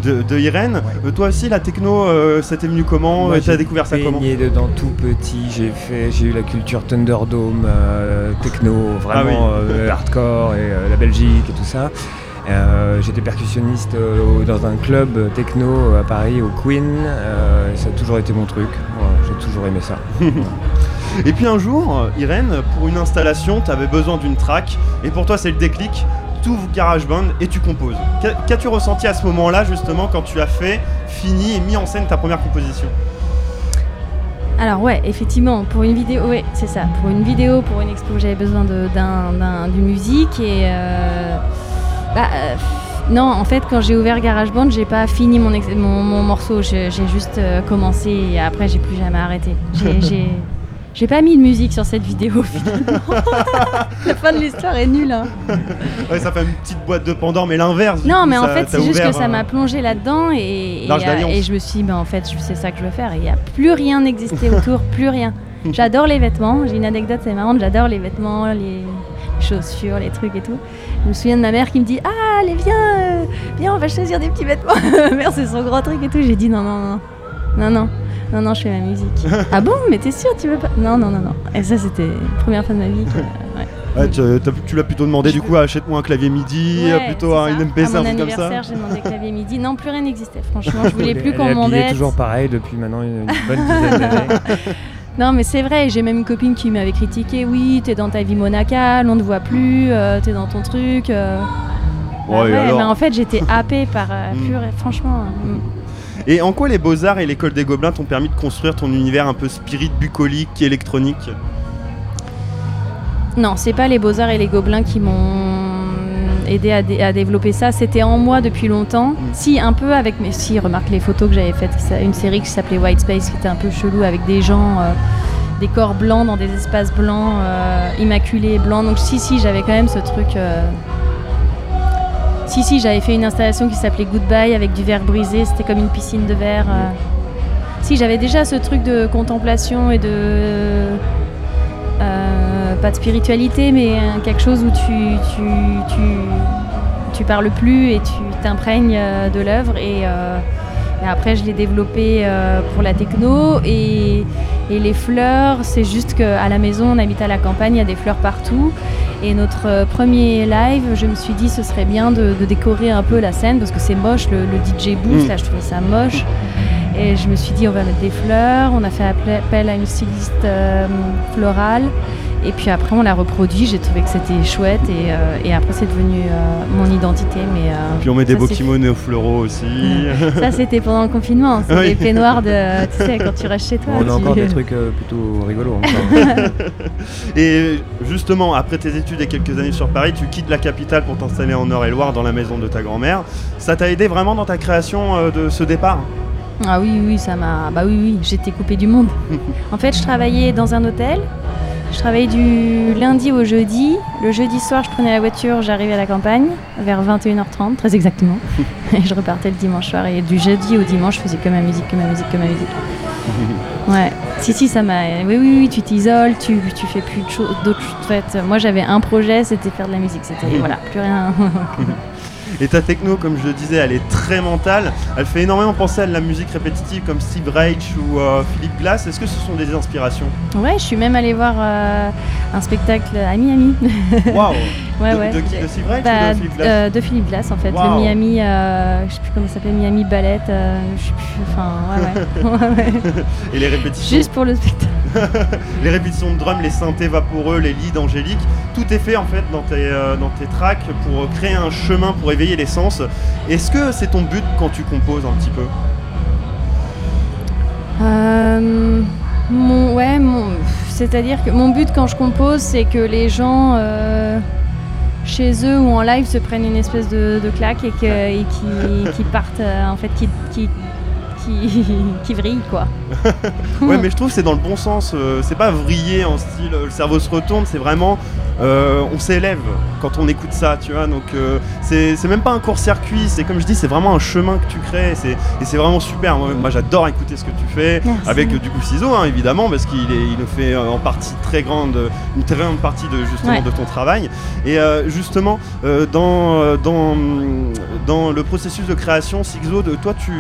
de, de Irène. Euh, toi aussi, la techno, euh, ça t'est venu comment? Tu as j'ai découvert ça comment? baigné dedans tout petit. J'ai fait, j'ai eu la culture Thunderdome, euh, techno, vraiment Ah oui. euh, hardcore et euh, la Belgique et tout ça. Euh, J'étais percussionniste euh, dans un club techno à Paris, au Queen. euh, et ça a toujours été mon truc. J'ai toujours aimé ça. [LAUGHS] Et puis un jour, Irène, pour une installation, tu avais besoin d'une track, et pour toi c'est le déclic, tu ouvres GarageBand et tu composes. Qu'a- Qu'as-tu ressenti à ce moment-là, justement, quand tu as fait, fini et mis en scène ta première composition? Alors ouais, effectivement, pour une vidéo, ouais, c'est ça. Pour une vidéo, pour une expo, j'avais besoin d'une musique et euh, bah, euh, non, en fait, quand j'ai ouvert GarageBand, j'ai pas fini mon, ex- mon, mon morceau. J'ai juste euh, commencé et après j'ai plus jamais arrêté. J'ai- [LAUGHS] J'ai pas mis de musique sur cette vidéo [LAUGHS] finalement. La fin de l'histoire est nulle. hein. Ouais, ça fait une petite boîte de Pandore, mais l'inverse. Non, coup, mais en ça- fait, c'est juste que ça euh, m'a plongé là-dedans et, et, je me suis dit, ben, en fait, c'est ça que je veux faire. Et il n'y a plus rien n'existait autour, plus rien. [LAUGHS] J'adore les vêtements. J'ai une anecdote, c'est marrant. J'adore les vêtements, les chaussures, les trucs et tout. Je me souviens de ma mère qui me dit Ah, allez, viens, euh, viens, on va choisir des petits vêtements. [LAUGHS] Ma mère, c'est son grand truc et tout. J'ai dit Non, non, non, non, non, non, non, je fais ma musique. [LAUGHS] ah bon, mais t'es sûre, tu veux pas? Non, non, non, non. Et ça, c'était la première fois de ma vie. que- [LAUGHS] ouais. Ouais, tu, l'as plutôt demandé du coup, achète-moi un clavier MIDI, Ouais, plutôt un ça. une MPC, À un mon truc comme ça. anniversaire, j'ai demandé clavier midi. Non, plus rien n'existait. Franchement, je voulais plus qu'on elle est habillée m'embête. toujours pareil depuis maintenant une, une bonne dizaine d'années. Non, mais c'est vrai. J'ai même une copine qui m'avait critiqué. Oui, t'es dans ta vie monacale, on ne te voit plus, euh, t'es dans ton truc. euh. Bah Ouais, et ouais, alors mais en fait, j'étais [LAUGHS] happée par euh, Mm. pur. Franchement. mm. Et en quoi les beaux-arts et l'école des Gobelins t'ont permis de construire ton univers un peu spirit, bucolique, électronique? Non, c'est pas les Beaux-Arts et les Gobelins qui m'ont aidé à, dé- à développer ça. C'était en moi depuis longtemps. Si, un peu avec mes. Si, remarque les photos que j'avais faites. Une série qui s'appelait White Space, qui était un peu chelou avec des gens, euh, des corps blancs dans des espaces blancs, euh, immaculés blancs. Donc, si, si, j'avais quand même ce truc. euh, Si, si, j'avais fait une installation qui s'appelait Goodbye avec du verre brisé. C'était comme une piscine de verre. euh. Si, j'avais déjà ce truc de contemplation et de. Pas de spiritualité, mais quelque chose où tu, tu, tu, tu parles plus et tu t'imprègnes euh, de l'œuvre. Et, euh, et après, je l'ai développé euh, pour la techno. Et, Et les fleurs, c'est juste qu'à la maison, on habite à la campagne, il y a des fleurs partout. Et notre premier live, je me suis dit ce serait bien de, de décorer un peu la scène parce que c'est moche, le, le DJ booth, Mm. là je trouvais ça moche. Et je me suis dit on va mettre des fleurs, on a fait appel- appel à une styliste euh, florale. Et puis après on l'a reproduit, j'ai trouvé que c'était chouette et, euh, et après c'est devenu euh, mon identité. Mais, euh, Puis on met des beaux kimonos fluoro aussi. Ça c'était pendant le confinement, [LAUGHS] c'est Oui. les peignoirs de, tu sais, quand tu restes chez toi. On a tu- encore des [LAUGHS] trucs euh, plutôt rigolos. [LAUGHS] Et justement, après tes études et quelques années sur Paris, tu quittes la capitale pour t'installer en Eure-et-Loire dans la maison de ta grand-mère. Ça t'a aidé vraiment dans ta création euh, de ce départ? Ah oui, oui, ça m'a. Bah oui, oui, j'étais coupée du monde. en fait, je travaillais dans un hôtel. Je travaillais du lundi au jeudi. Le jeudi soir, je prenais la voiture, j'arrivais à la campagne vers 21h30, très exactement. [LAUGHS] et je repartais le dimanche soir. Et du jeudi au dimanche, je faisais que ma musique, que ma musique, que ma musique. [LAUGHS] Ouais, si, si, ça m'a. Oui, oui, oui, tu t'isoles, tu, tu fais plus de choses, d'autres choses. En fait, moi, j'avais un projet, c'était faire de la musique. C'était. [LAUGHS] voilà, plus rien. Et ta techno, comme je le disais, elle est très mentale. Elle fait énormément penser à de la musique répétitive comme Steve Reich ou euh, Philippe Glass. Est-ce que ce sont des inspirations? Ouais, je suis même allée voir euh, un spectacle à Miami. Waouh [LAUGHS] Ouais, De- ouais. de qui, de Steve Reich ou Bah, de Philippe Glass? euh, De Philippe Glass, en fait. Le Miami, euh, je sais plus comment ça s'appelle, Miami Ballet. je sais plus, enfin, [LAUGHS] [LAUGHS] ouais, ouais. Et les répétitions Juste pour le spectacle. les répétitions de drum, les synthés vaporeux, les leads angéliques, tout est fait en fait dans tes, dans tes tracks pour créer un chemin pour éveiller les sens. Est-ce que c'est ton but quand tu composes un petit peu? Euh, mon, ouais, mon, c'est-à-dire que mon but quand je compose, c'est que les gens euh, chez eux ou en live se prennent une espèce de, claque et, que, qui partent, euh, en fait, qui, qui, qui, qui vrillent, quoi. [LAUGHS] Ouais, mais je trouve que c'est dans le bon sens. euh, c'est pas vriller en style euh, le cerveau se retourne, c'est vraiment euh, on s'élève quand on écoute ça, tu vois. Donc euh, c'est même pas un court-circuit, c'est comme je dis, c'est vraiment un chemin que tu crées et c'est vraiment super. Moi, moi, j'adore écouter ce que tu fais Merci. avec du coup Ciseaux, hein, évidemment, parce qu'il est- il le fait en partie très grande, une très grande partie de justement Ouais. de ton travail. Et euh, justement, dans, dans, dans le processus de création, Sigzo, de toi, tu,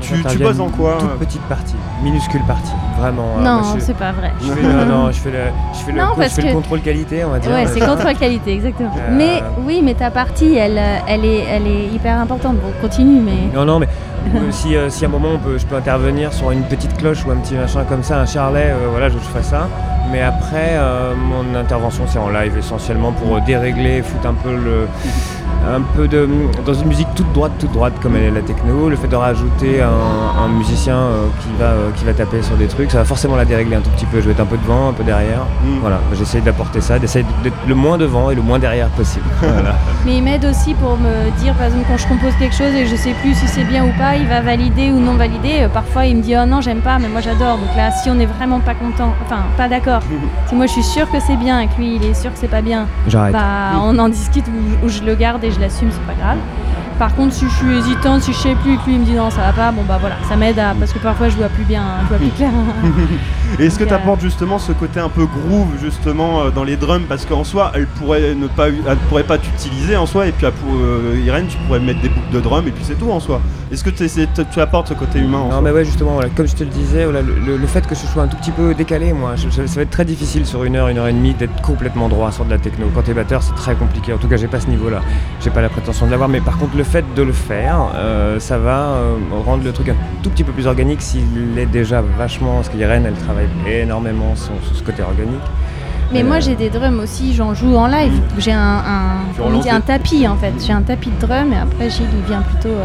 tu, tu, bosses en quoi une Toute euh petite partie, minuscule partie, vraiment. euh, Non, c'est pas vrai. Je fais, non, [LAUGHS] non, je fais le, je fais le, je fais le contrôle qualité, on va dire. Ouais, c'est contrôle qualité, exactement. Euh, Mais oui, mais ta partie, elle, euh, elle, est, elle est hyper importante. Bon, continue, mais. Non, non, mais [LAUGHS] si, euh, si à un moment on peut, je peux intervenir sur une petite cloche ou un petit machin comme ça, un charlet, euh, voilà, je, je fais ça. Mais après, euh, mon intervention c'est en live essentiellement pour dérégler, foutre un peu le. [LAUGHS] Un peu de. Dans une musique toute droite, toute droite comme elle est la techno, le fait de rajouter un, un musicien euh, qui, va, euh, qui va taper sur des trucs, ça va forcément la dérégler un tout petit peu. Je vais être un peu devant, un peu derrière. Mm. Voilà, j'essaye d'apporter ça, d'essayer d'être le moins devant et le moins derrière possible. [LAUGHS] Voilà. Mais il m'aide aussi pour me dire, par exemple, quand je compose quelque chose et je sais plus si c'est bien ou pas, il va valider ou non valider. Euh, Parfois, il me dit, oh non, j'aime pas, mais moi j'adore. Donc là, si on est vraiment pas content, enfin, pas d'accord, [LAUGHS] si moi je suis sûre que c'est bien et que lui, il est sûr que c'est pas bien, bah, on en discute ou, ou je le garde et je l'assume, c'est pas grave. Par contre, si je suis hésitante, si je sais plus et que lui il me dit non, ça va pas, bon bah voilà, ça m'aide à. Parce que parfois je vois plus bien, je vois plus [LAUGHS] clair. Et est-ce que tu apportes justement ce côté un peu groove justement euh, dans les drums? Parce qu'en soi elle pourrait ne pas elle pourrait pas t'utiliser en soi et puis pour, euh, Irène tu pourrais mettre des boucles de drum et puis c'est tout en soi. Est-ce que tu apportes ce côté humain en Non soi? mais ouais justement voilà, comme je te le disais voilà, le, le- le fait que ce soit un tout petit peu décalé moi je- ça va être très difficile sur une heure une heure et demie d'être complètement droit sur de la techno. Quand t'es batteur c'est très compliqué. En tout cas j'ai pas ce niveau là j'ai pas la prétention de l'avoir mais par contre le fait de le faire euh, ça va euh, rendre le truc un tout petit peu plus organique s'il est déjà vachement parce qu'Irène elle travaille énormément sur, sur ce côté organique Mais Euh, moi j'ai des drums aussi, j'en joue en live. J'ai un, un, on dit un tapis en fait. J'ai un tapis de drum et après Gilles il vient plutôt, euh,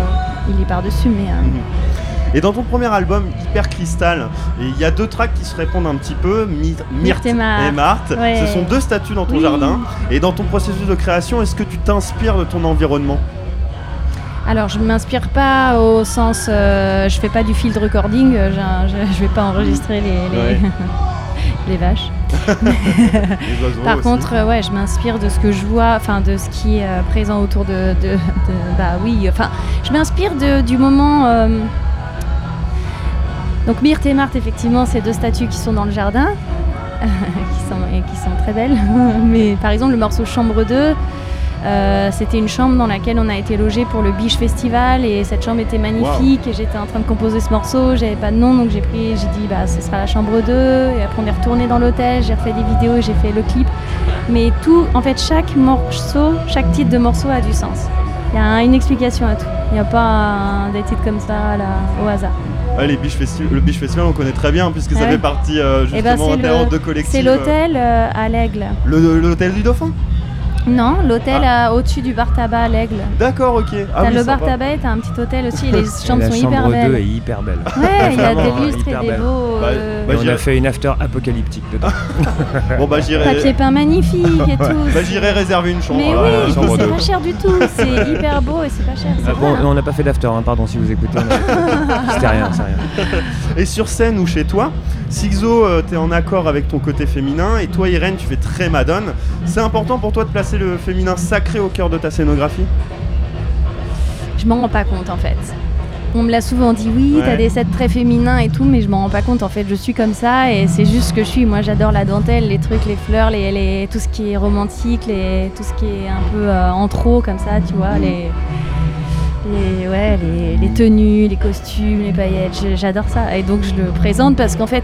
il est par-dessus. Mais euh, Et dans ton premier album Hyper Crystal, et il y a deux tracks qui se répondent un petit peu, My- Myrthe Myrthe et Marthe. et Marthe. Ouais. Ce sont deux statues dans ton Oui. jardin. Et dans ton processus de création, est-ce que tu t'inspires de ton environnement? Alors je m'inspire pas au sens, euh, je fais pas du field recording, euh, je, je vais pas enregistrer les, les, Ouais. [LAUGHS] les vaches. [LAUGHS] Les Par aussi. contre, euh, ouais, je m'inspire de ce que je vois, enfin de ce qui est euh, présent autour de, de- de- bah oui, enfin, je m'inspire du moment. euh, donc Myrthe et Marthe, effectivement, c'est deux statues qui sont dans le jardin, [LAUGHS] qui sont et qui sont très belles. Mais par exemple, le morceau Chambre 2. Euh, C'était une chambre dans laquelle on a été logé pour le Biche Festival et cette chambre était magnifique et j'étais en train de composer ce morceau, j'avais pas de nom donc j'ai pris, j'ai dit bah ce sera la chambre 2 et après on est retourné dans l'hôtel, j'ai refait des vidéos et j'ai fait le clip. Mais tout, en fait chaque morceau, chaque titre de morceau a du sens. Il y a une explication à tout. Il n'y a pas des titres comme ça là, au hasard. Ouais, les Biche Festi- le Biche Festival, on connaît très bien puisque ça Ah ouais. fait partie euh, Eh ben, justement le- de collectif. C'est l'hôtel euh, à l'Aigle. Le- L'hôtel du Dauphin? Non, l'hôtel euh, au-dessus du bar tabac à l'Aigle. D'accord, ok. Ah oui, le bar sympa. tabac t'as un petit hôtel aussi. [LAUGHS] et Les chambres la sont chambre hyper 2 belles. est hyper belle. Ouais, il y a des lustres et des belle. beaux. Bah, euh, bah, Et on a fait une after apocalyptique dedans. [LAUGHS] Bon bah j'irai. Papier peint magnifique et [LAUGHS] tout. Bah j'irai réserver une chambre. Mais là, la oui, c'est pas cher du tout. C'est hyper beau et c'est pas cher. Ah bon, hein. on n'a pas fait d'after, hein, pardon si vous écoutez. C'était rien, c'est rien. Et sur scène ou chez toi, Sixo, euh, t'es en accord avec ton côté féminin et toi Irène, tu fais très madone. C'est important pour toi de placer le féminin sacré au cœur de ta scénographie? Je m'en rends pas compte en fait. On me l'a souvent dit, oui, Ouais. t'as des sets très féminins et tout, mais je m'en rends pas compte. En fait, je suis comme ça et c'est juste ce que je suis. Moi, j'adore la dentelle, les trucs, les fleurs, les, les- tout ce qui est romantique, les, tout ce qui est un peu euh, en trop comme ça, tu vois, les, les, ouais, les, les tenues, les costumes, les paillettes. J'adore ça et donc je le présente parce qu'en fait,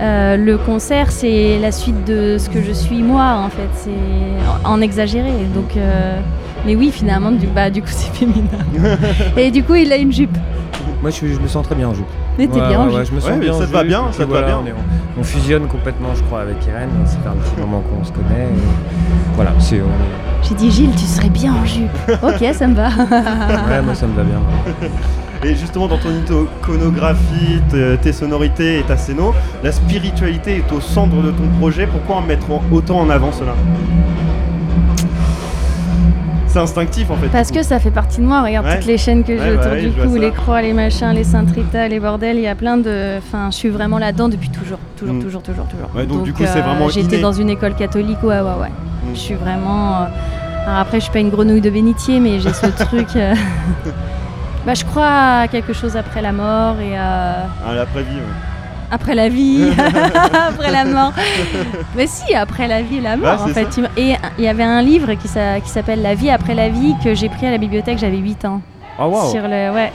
euh, le concert, c'est la suite de ce que je suis moi, en fait. C'est en, en exagéré. Donc, euh, mais oui, finalement, du, bah, du coup, [LAUGHS] c'est féminin. [LAUGHS] Et du coup, il a une jupe. Moi je, me sens très bien en jupe. Mais t'es bien en jupe. je me sens Ouais, bien ça te va bien, ça te va bien. On, est- on fusionne complètement je crois avec Irène, ça fait un petit moment qu'on se connaît. et Voilà, c'est... on J'ai dit, Gilles, tu serais bien en jupe. ok, ça me va. [LAUGHS] Ouais, moi ça me va bien. [LAUGHS] Et justement dans ton iconographie, tes sonorités et ta scéno, la spiritualité est au centre de ton projet. Pourquoi en mettre autant en avant cela? C'est instinctif en fait. Parce que ça fait partie de moi. Regarde Ouais. toutes les chaînes que Ouais, j'ai bah autour ouais, du cou, les croix, les machins, les cintritas, les bordels. Il y a plein de. Enfin, je suis vraiment là-dedans depuis toujours. Toujours, Mm. toujours, toujours, toujours. Ouais, donc du coup, c'est euh, vraiment J'étais dans une école catholique, ouais, ouais, ouais. Mm. Je suis vraiment. euh, Alors après, je suis pas une grenouille de bénitier, mais j'ai ce [LAUGHS] truc. euh, [LAUGHS] Bah, je crois à quelque chose après la mort et à. Ah, l'après-vie. ouais. Après la vie, [LAUGHS] après la mort. Mais si, après la vie et la mort, Ouais, en fait. Et il y avait un livre qui s'a- qui s'appelle La vie après la vie que j'ai pris à la bibliothèque, j'avais 8 ans. Ah waouh Sur le, ouais,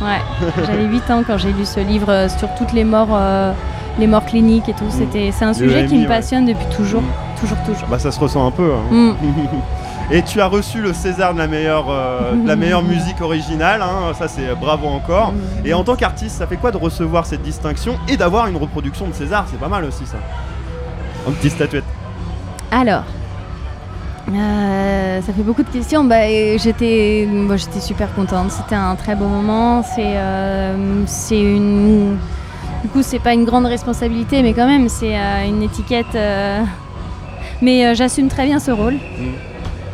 ouais. J'avais 8 ans quand j'ai lu ce livre euh, sur toutes les morts, euh, les morts cliniques et tout. C'était, c'est un Le sujet qui me ouais. passionne depuis toujours, toujours, toujours. Bah ça se ressent un peu. hein. Mm. [LAUGHS] Et tu as reçu le César de la meilleure, euh, de la meilleure musique originale, hein, ça c'est euh, bravo encore. Et en tant qu'artiste, ça fait quoi de recevoir cette distinction et d'avoir une reproduction de César? C'est pas mal aussi ça. Un petit statuette. Alors, euh, ça fait beaucoup de questions. Bah, j'étais, j'étais super contente. C'était un très beau moment. C'est, euh, c'est une, du coup, c'est pas une grande responsabilité, mais quand même, c'est euh, une étiquette. Mais euh, j'assume très bien ce rôle.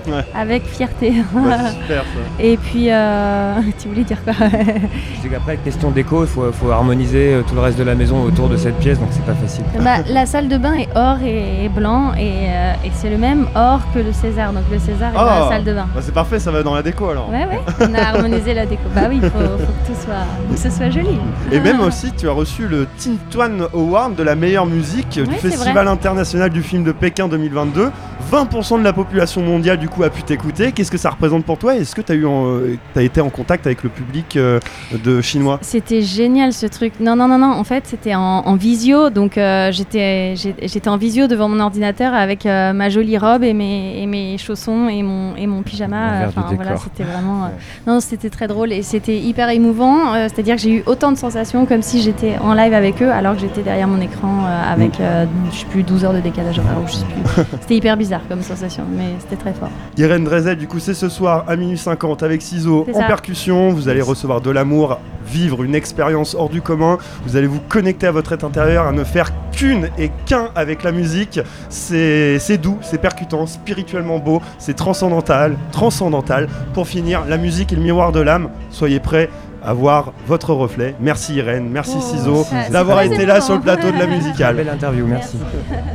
Ouais. Avec fierté. Bah, super ça. [LAUGHS] Et puis, euh, [LAUGHS] tu voulais dire quoi Je dis qu'après, question déco, il faut, faut harmoniser euh, tout le reste de la maison autour de cette pièce, donc c'est pas facile. Bah, [LAUGHS] la salle de bain est or et, blanc et, euh, et c'est le même or que le César. Donc le César est dans la Oh, salle de bain. bah, c'est parfait, ça va dans la déco alors. Ouais, ouais, on a harmonisé la déco. Bah oui, il faut, faut que, tout soit, faut que ce soit joli. Et même aussi, tu as reçu le Tintoine Award de la meilleure musique du Festival international du film de Pékin 2022. 20% de la population mondiale du coup a pu t'écouter. Qu'est-ce que ça représente pour toi? Est-ce que tu as, eu en- euh, t'as été en contact avec le public euh, de chinois? C'était génial ce truc. Non, non, non, non. En fait, c'était en, en visio. Donc, euh, j'étais en visio devant mon ordinateur avec euh, ma jolie robe et mes, et mes chaussons et mon, et mon pyjama. Enfin, voilà, c'était vraiment. euh, Non, c'était très drôle et c'était hyper émouvant. Euh, C'est-à-dire que j'ai eu autant de sensations comme si j'étais en live avec eux alors que j'étais derrière mon écran euh, avec, euh, je sais plus, 12 heures de décalage horaire ou je sais plus. [LAUGHS] C'était hyper bizarre comme sensation, mais c'était très fort. Irène Drezel, du coup, c'est ce soir à minuit 50 avec Ciseaux en ça. percussion. Vous allez recevoir de l'amour, vivre une expérience hors du commun. Vous allez vous connecter à votre être intérieur, à ne faire qu'une et qu'un avec la musique. C'est c'est doux, c'est percutant, spirituellement beau, c'est transcendantal, transcendantal. Pour finir, la musique est le miroir de l'âme. Soyez prêts à voir votre reflet. Merci Irène, merci Ciseaux ça- d'avoir été là sur le plateau de la musicale. Belle interview, merci.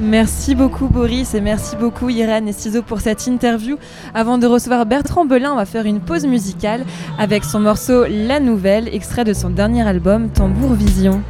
Merci beaucoup Boris et merci beaucoup Irène et Ciseaux pour cette interview. Avant de recevoir Bertrand Belin, on va faire une pause musicale avec son morceau La Nouvelle, extrait de son dernier album Tambour Vision.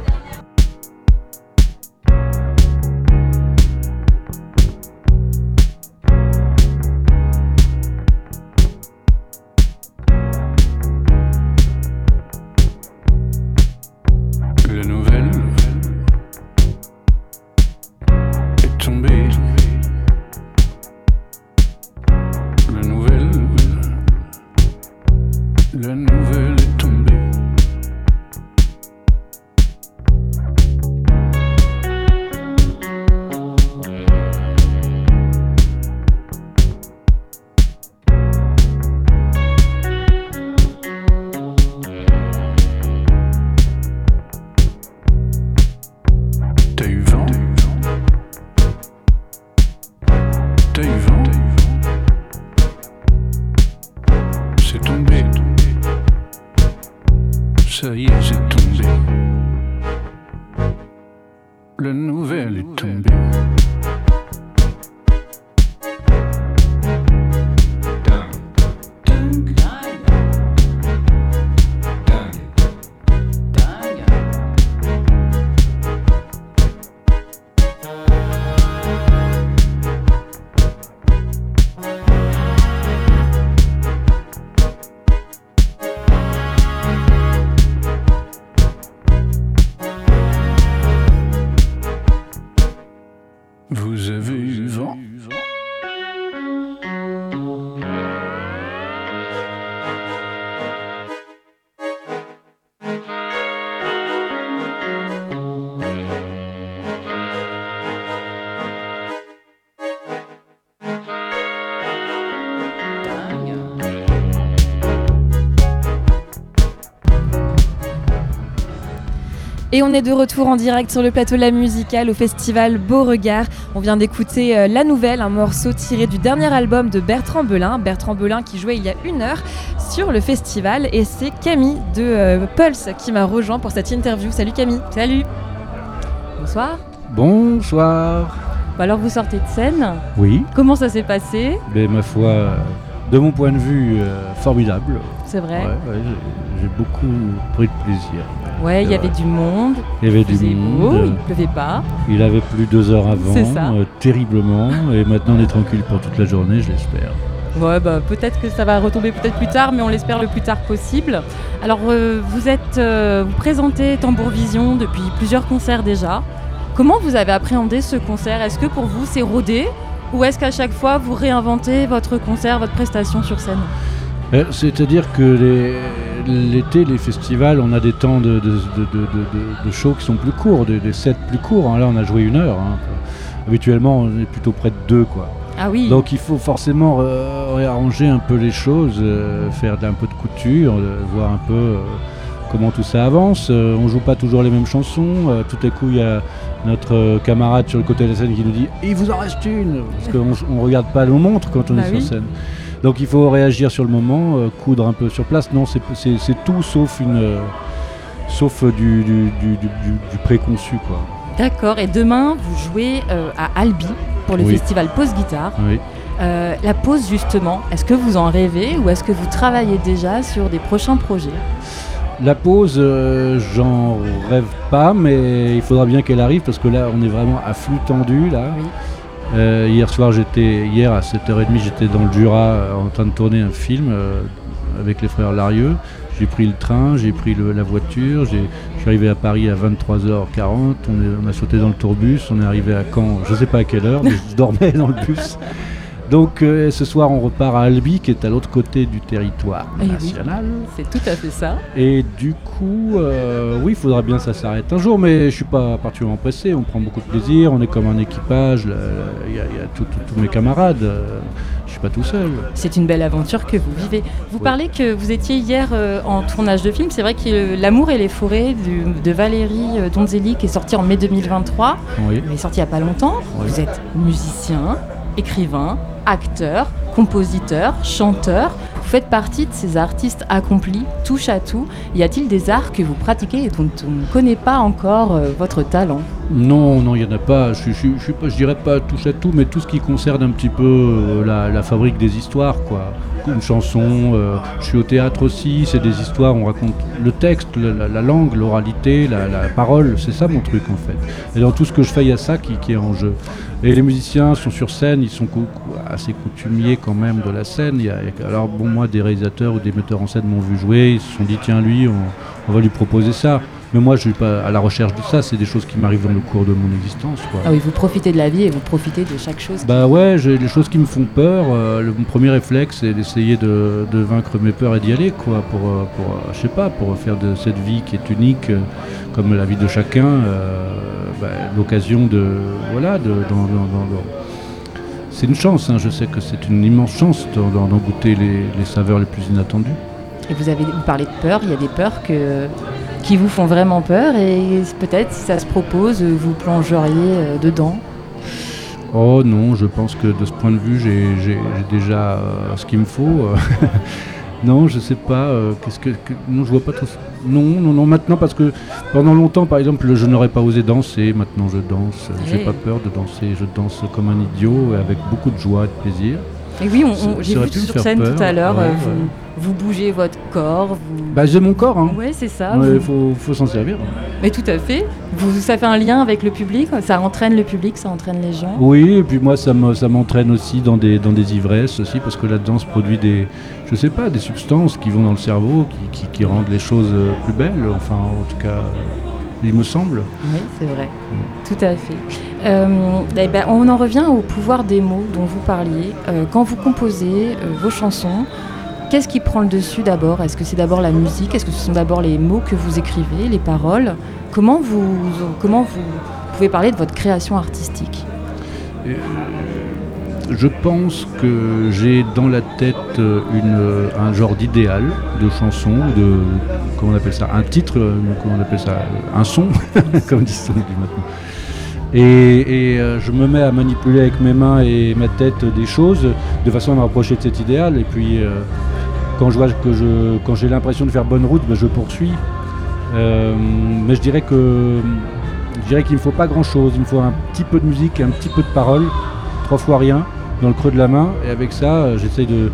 Et on est de retour en direct sur le plateau La Musicale au festival Beauregard. On vient d'écouter euh, La Nouvelle, un morceau tiré du dernier album de Bertrand Belin. Bertrand Belin qui jouait il y a une heure sur le festival. Et c'est Camille de euh, Pulse qui m'a rejoint pour cette interview. Salut Camille. Salut. Bonsoir. Bonsoir. Bah alors vous sortez de scène. Oui, Comment ça s'est passé? Mais ma foi, de mon point de vue, euh, formidable. C'est vrai. Ouais, ouais, j'ai- j'ai beaucoup pris de plaisir. Ouais, il y avait du monde. Il y avait du monde. beau, il pleuvait pas. Il avait plu deux heures avant, ça. euh, terriblement, et maintenant on est tranquille pour toute la journée, je l'espère. Ouais, bah, peut-être que ça va retomber peut-être plus tard, mais on l'espère le plus tard possible. Alors, euh, vous êtes, euh, vous présentez Tambour Vision depuis plusieurs concerts déjà. Comment vous avez appréhendé ce concert? Est-ce que pour vous c'est rodé? Ou est-ce qu'à chaque fois vous réinventez votre concert, votre prestation sur scène? Euh, C'est-à-dire que les- l'été, les festivals, on a des temps de, de, de, de- shows qui sont plus courts, des, des sets plus courts. hein. Là, on a joué une heure. hein. Habituellement, on est plutôt près de deux, quoi. Ah oui. Donc il faut forcément euh, réarranger un peu les choses, euh, faire un peu de couture, euh, voir un peu comment tout ça avance. On joue pas toujours les mêmes chansons. Tout à coup, il y a notre camarade sur le côté de la scène qui nous dit Il vous en reste une Parce qu'on ne regarde pas nos montres quand on Bah est oui. sur scène. Donc il faut réagir sur le moment, euh, coudre un peu sur place. Non, c'est- tout sauf une. euh, sauf euh, du, du, du- du- du- du préconçu, quoi. D'accord. Et demain, vous jouez euh, à Albi pour le Oui. festival Pause Guitare. Oui. La pause justement, est-ce que vous en rêvez ou est-ce que vous travaillez déjà sur des prochains projets? La pause, j'en rêve pas, mais il faudra bien qu'elle arrive parce que là, on est vraiment à flux tendu. Là. Euh, hier soir, j'étais, hier à 7h30, j'étais dans le Jura euh, en train de tourner un film euh, avec les frères Larieux. J'ai pris le train, j'ai pris la voiture, je suis arrivé à Paris à 23h40, on, a sauté dans le tourbus, on est arrivé à Caen, je sais pas à quelle heure, mais je dormais dans le bus. Donc euh, ce soir, on repart à Albi, qui est à l'autre côté du territoire Eh oui, national. C'est tout à fait ça. Et du coup, euh, oui, il faudra bien que ça s'arrête un jour, mais je suis pas particulièrement pressé. On prend beaucoup de plaisir, on est comme un équipage. Il y a, tous mes camarades. euh, je suis pas tout seul. C'est une belle aventure que vous vivez. Vous parlez que vous étiez hier euh, en tournage de film. C'est vrai que L'amour et les forêts de Valérie Donzelli qui est sorti en mai 2023, Oui. mais sorti il n'y a pas longtemps. Oui. Vous êtes musicien, écrivain, acteur, compositeur, chanteur. Vous faites partie de ces artistes accomplis, touche à tout. Y a-t-il des arts que vous pratiquez et dont on ne connaît pas encore euh, votre talent? Non, non, il n'y en a pas. Je, je, dirais pas touche à tout, mais tout ce qui concerne un petit peu euh, la, fabrique des histoires, quoi. Une chanson, euh, je suis au théâtre aussi, c'est des histoires, on raconte le texte, la, la- la langue, l'oralité, la, parole, c'est ça mon truc en fait. Et dans tout ce que je fais, il y a ça qui est en jeu. Et les musiciens sont sur scène, ils sont assez coutumiers quand même de la scène. Alors bon, moi, des réalisateurs ou des metteurs en scène m'ont vu jouer, ils se sont dit tiens lui, on va lui proposer ça. Mais moi, je suis pas à la recherche de ça, c'est des choses qui m'arrivent dans le cours de mon existence. Quoi. Ah oui, vous profitez de la vie et vous profitez de chaque chose. Bah ouais, j'ai les choses qui me font peur. euh, le, mon premier réflexe, c'est d'essayer de, de vaincre mes peurs et d'y aller, quoi, pour, euh, pour euh, je sais pas, pour faire de cette vie qui est unique, comme la vie de chacun, euh, bah, l'occasion de, voilà, de, dans- dans- dans- dans- c'est une chance. hein, je sais que c'est une immense chance d'en goûter les, les saveurs les plus inattendues. Et vous, avez, vous parlez de peur, il y a des peurs que, qui vous font vraiment peur et peut-être si ça se propose, vous plongeriez euh, dedans. Oh non, je pense que de ce point de vue, j'ai j'ai- j'ai déjà euh, ce qu'il me faut. euh. [LAUGHS] Non, je sais pas. euh, Qu'est-ce que, que- non, je vois pas trop. ça. Non, non, non. Maintenant, parce que pendant longtemps, par exemple, je n'aurais pas osé danser. Maintenant, je danse. J'ai Hey. pas peur de danser. Je danse comme un idiot, avec beaucoup de joie et de plaisir. Et oui, j'ai vu sur scène peur. tout à l'heure, Ouais, euh, ouais. vous, bougez votre corps, vous... Bah, j'ai mon corps. Hein. Ouais, c'est ça. Vous- faut, faut s'en servir. Mais tout à fait. Vous, ça fait un lien avec le public, ça entraîne le public, ça entraîne les gens. Oui, et puis moi, ça me- ça m'entraîne aussi dans des, dans des ivresses aussi, parce que la danse produit des, je sais pas, des substances qui vont dans le cerveau, qui, qui- qui rendent les choses euh, plus belles. Enfin, en tout cas, il me semble. Oui, c'est vrai. Tout à fait. Euh, eh ben, on en revient au pouvoir des mots dont vous parliez. Euh, quand vous composez euh, vos chansons, qu'est-ce qui prend le dessus d'abord? Est-ce que c'est d'abord la musique? Est-ce que ce sont d'abord les mots que vous écrivez, les paroles? Comment vous, comment vous pouvez parler de votre création artistique? Je pense que j'ai dans la tête euh, euh, un genre d'idéal de chanson, de comment on appelle ça, un titre, euh, comment on appelle ça, un son, [LAUGHS] comme disent dit maintenant. Et, je me mets à manipuler avec mes mains et ma tête des choses de façon à me rapprocher de cet idéal. Et puis quand je vois que je, quand j'ai l'impression de faire bonne route, ben, je poursuis. Mais je dirais que je dirais qu'il ne faut pas grand chose. Il me faut un petit peu de musique un petit peu de parole, trois fois rien, dans le creux de la main. Et avec ça, euh, j'essaye de,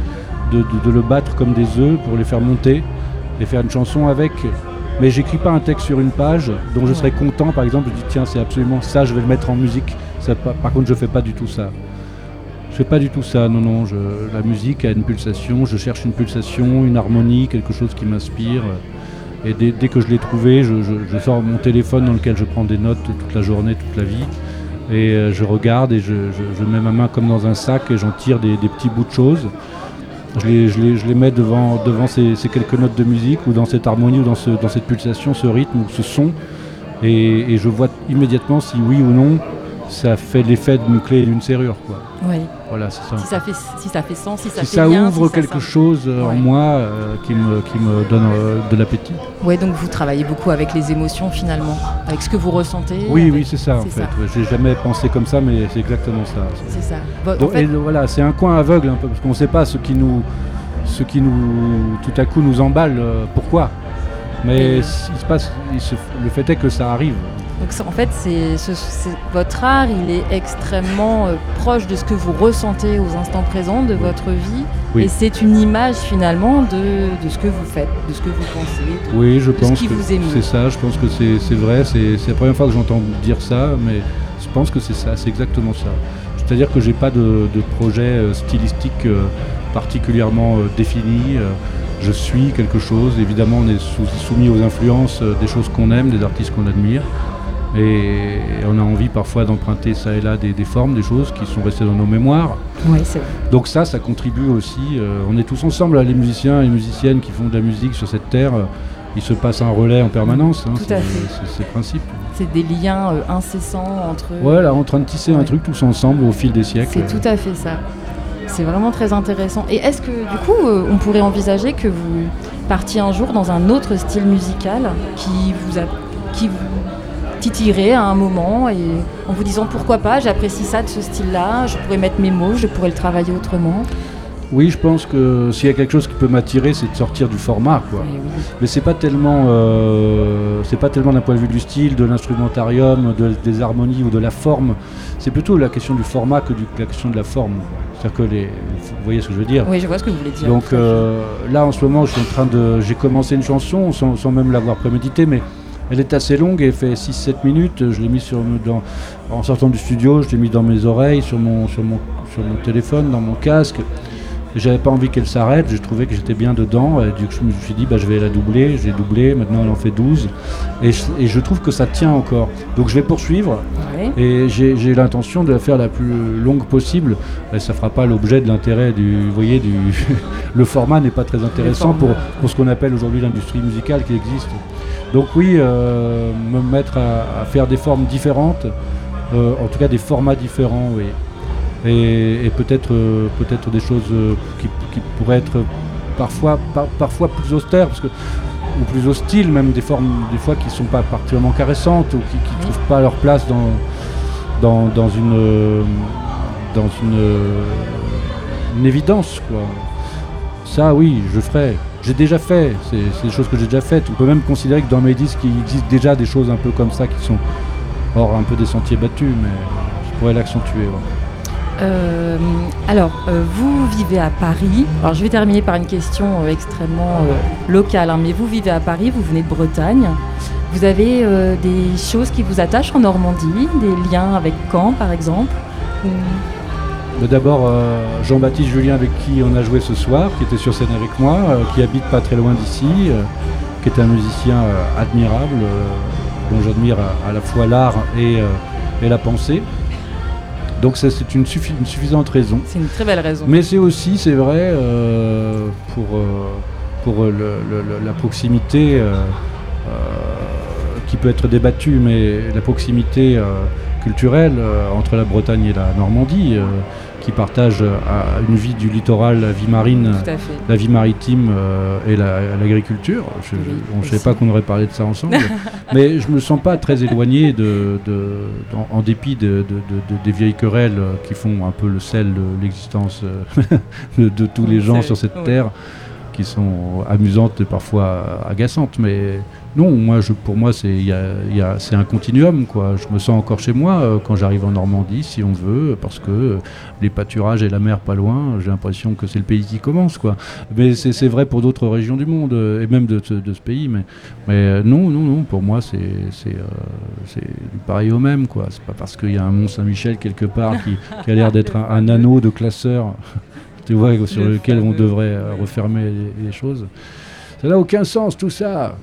de, le battre comme des œufs pour les faire monter et faire une chanson avec. Mais j'écris pas un texte sur une page dont je serais content. Par exemple, je dis tiens, c'est absolument ça, je vais le mettre en musique. Ça, par contre, je fais pas du tout ça. Je fais pas du tout ça, non, non. La musique a une pulsation, je cherche une pulsation, une harmonie, quelque chose qui m'inspire. Et dès, dès que je l'ai trouvé, je- je sors mon téléphone dans lequel je prends des notes toute la journée, toute la vie. Et euh, je regarde et je, mets ma main comme dans un sac et j'en tire des, petits bouts de choses. Je les, mets devant, ces, quelques notes de musique ou dans cette harmonie ou dans, ce- dans cette pulsation, ce rythme ou ce son. Et je vois immédiatement si oui ou non ça fait l'effet d'une clé et d'une serrure. Quoi. Oui. Voilà, c'est ça. Si ça fait, si ça fait sens, si ça si fait ça ouvre si ça quelque chose euh, en Ouais. moi euh, qui, me, qui me donne euh, de l'appétit. Ouais, donc vous travaillez beaucoup avec les émotions finalement, avec ce que vous ressentez. Oui, avec- oui, c'est ça en fait. Ouais, J'ai jamais pensé comme ça, mais c'est exactement ça. C'est ça. Bon, en fait- et voilà, c'est un coin aveugle un peu, parce qu'on ne sait pas ce qui nous, ce qui nous, tout à coup nous emballe. pourquoi Mais il se passe, il se- le fait est que ça arrive. Donc en fait, c'est ce- c'est- votre art, il est extrêmement euh, proche de ce que vous ressentez aux instants présents de votre vie. Oui. Et c'est une image finalement de, de ce que vous faites, de ce que vous pensez. de- Oui, je de pense ce qui que vous c'est ça. Je pense que c'est vrai. C'est la première fois que j'entends dire ça, mais je pense que c'est ça. C'est exactement ça. C'est-à-dire que j'ai pas de, de projet euh, stylistique euh, particulièrement défini. je suis quelque chose. Évidemment, on est soumis aux influences des choses qu'on aime, des artistes qu'on admire. Et on a envie parfois d'emprunter ça et là des, des formes, des choses qui sont restées dans nos mémoires. Oui, c'est vrai. Donc ça, ça contribue aussi. euh, on est tous ensemble, là, les musiciens et les musiciennes qui font de la musique sur cette terre. euh, il se passe un relais en permanence. hein, Tout c'est à fait. c'est- c'est le principe. C'est des liens euh, incessants entre. Voilà, en train de tisser un truc tous ensemble au fil des siècles. C'est tout à fait ça. C'est vraiment très intéressant. Et est-ce que du coup, euh, on pourrait envisager que vous partiez un jour dans un autre style musical qui vous a, qui vous titillerait à un moment et en vous disant pourquoi pas, j'apprécie ça de ce style-là, je pourrais mettre mes mots, je pourrais le travailler autrement. Oui, je pense que s'il y a quelque chose qui peut m'attirer, c'est de sortir du format, quoi. Mais c'est pas tellement, euh, c'est pas tellement d'un point de vue du style, de l'instrumentarium, de- des harmonies ou de la forme. C'est plutôt la question du format que du- la question de la forme. C'est-à-dire que les, vous voyez ce que je veux dire? Oui, je vois ce que vous voulez dire. Donc euh, là, en ce moment, je suis en train de, j'ai commencé une chanson sans, sans même l'avoir préméditée, mais elle est assez longue, elle fait 6-7 minutes. Je l'ai mis sur, dans, en sortant du studio, je l'ai mis dans mes oreilles, sur mon, sur mon, sur mon téléphone, dans mon casque. Et J'avais pas envie qu'elle s'arrête, j'ai trouvé que j'étais bien dedans. Et du coup, je me suis dit, bah, je vais la doubler. J'ai doublé, maintenant elle en fait 12. Et je, et je trouve que ça tient encore. Donc je vais poursuivre. Ouais. Et j'ai l'intention de la faire la plus longue possible. Et ça fera pas l'objet de l'intérêt du. Vous voyez, du, [LAUGHS] le format n'est pas très intéressant pour ce qu'on appelle aujourd'hui l'industrie musicale qui existe. Donc oui, euh, me mettre à, à faire des formes différentes, euh, en tout cas des formats différents, oui. Et, et peut-être euh, peut-être des choses qui, qui pourraient être parfois, par- parfois plus austères, parce que, ou plus hostiles, même des formes des fois qui ne sont pas particulièrement caressantes ou qui ne trouvent pas leur place dans, dans, dans une, dans une, une évidence. Quoi. ça, oui, je ferai. J'ai déjà fait, c'est des choses que j'ai déjà faites. On peut même considérer que dans mes disques, il existe déjà des choses un peu comme ça qui sont hors un peu des sentiers battus, mais je pourrais l'accentuer. Euh, alors, euh, vous vivez à Paris. Alors, je vais terminer par une question euh, extrêmement locale. hein, mais vous vivez à Paris, vous venez de Bretagne. Vous avez des choses qui vous attachent en Normandie, des liens avec Caen, par exemple D'abord, euh, Jean-Baptiste Julien, avec qui on a joué ce soir, qui était sur scène avec moi, euh, qui habite pas très loin d'ici, euh, qui est un musicien admirable, dont j'admire à, la fois l'art et, et la pensée. Donc ça, c'est une, suffi- une suffisante raison. C'est une très belle raison. Mais c'est aussi, c'est vrai, euh, pour, euh, pour le- le- le- la proximité euh, qui peut être débattue, mais la proximité culturelle euh, entre la Bretagne et la Normandie, euh, qui partagent euh, une vie du littoral, la vie marine, la vie maritime et la- l'agriculture. Je ne savais aussi. pas qu'on aurait parlé de ça ensemble. [LAUGHS] mais je me sens pas très éloigné de, de- en, en dépit de, de- de- de- des vieilles querelles qui font un peu le sel de l'existence [LAUGHS] de, tous les gens sur cette oui. terre, qui sont amusantes et parfois agaçantes. Mais non, moi, pour moi, c'est un continuum. Quoi. Je me sens encore chez moi euh, quand j'arrive en Normandie, si on veut, parce que les pâturages et la mer pas loin, j'ai l'impression que c'est le pays qui commence. Quoi. Mais c'est vrai pour d'autres régions du monde, euh, et même de, ce- pays. Mais, euh, non, non, non, pour moi, c'est pareil au même. C'est pas parce qu'il y a un Mont Saint-Michel quelque part qui, a l'air d'être un, un anneau de classeur, tu vois, sur Le lequel on devrait euh, refermer les, les choses. Ça n'a aucun sens, tout ça.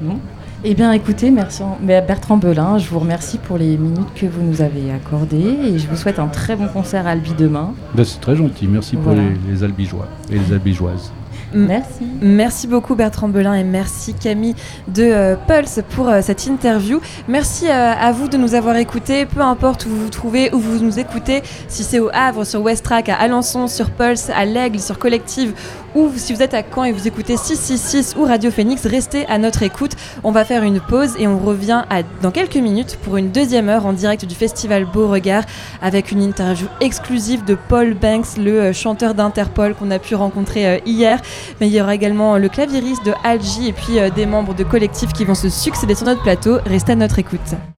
Bon. Eh bien, écoutez, merci Bertrand Belin, je vous remercie pour les minutes que vous nous avez accordées et je vous souhaite un très bon concert à Albi demain. Ben, c'est très gentil. Merci pour les, les albigeois et les albigeoises. Merci. Merci beaucoup Bertrand Belin et merci Camille de euh, Pulse pour euh, cette interview. Merci euh, à vous de nous avoir écoutés, peu importe où vous vous trouvez, où vous nous écoutez, si c'est au Havre, sur Westrack, à Alençon, sur Pulse, à l'Aigle, sur Collective, ou si vous êtes à Caen et vous écoutez 666 ou Radio Phoenix, restez à notre écoute. On va faire une pause et on revient à- dans quelques minutes pour une deuxième heure en direct du festival Beauregard avec une interview exclusive de Paul Banks, le chanteur d'Interpol qu'on a pu rencontrer hier. Mais il y aura également le claviériste de Algie et puis euh, des membres de collectifs qui vont se succéder sur notre plateau. Restez à notre écoute.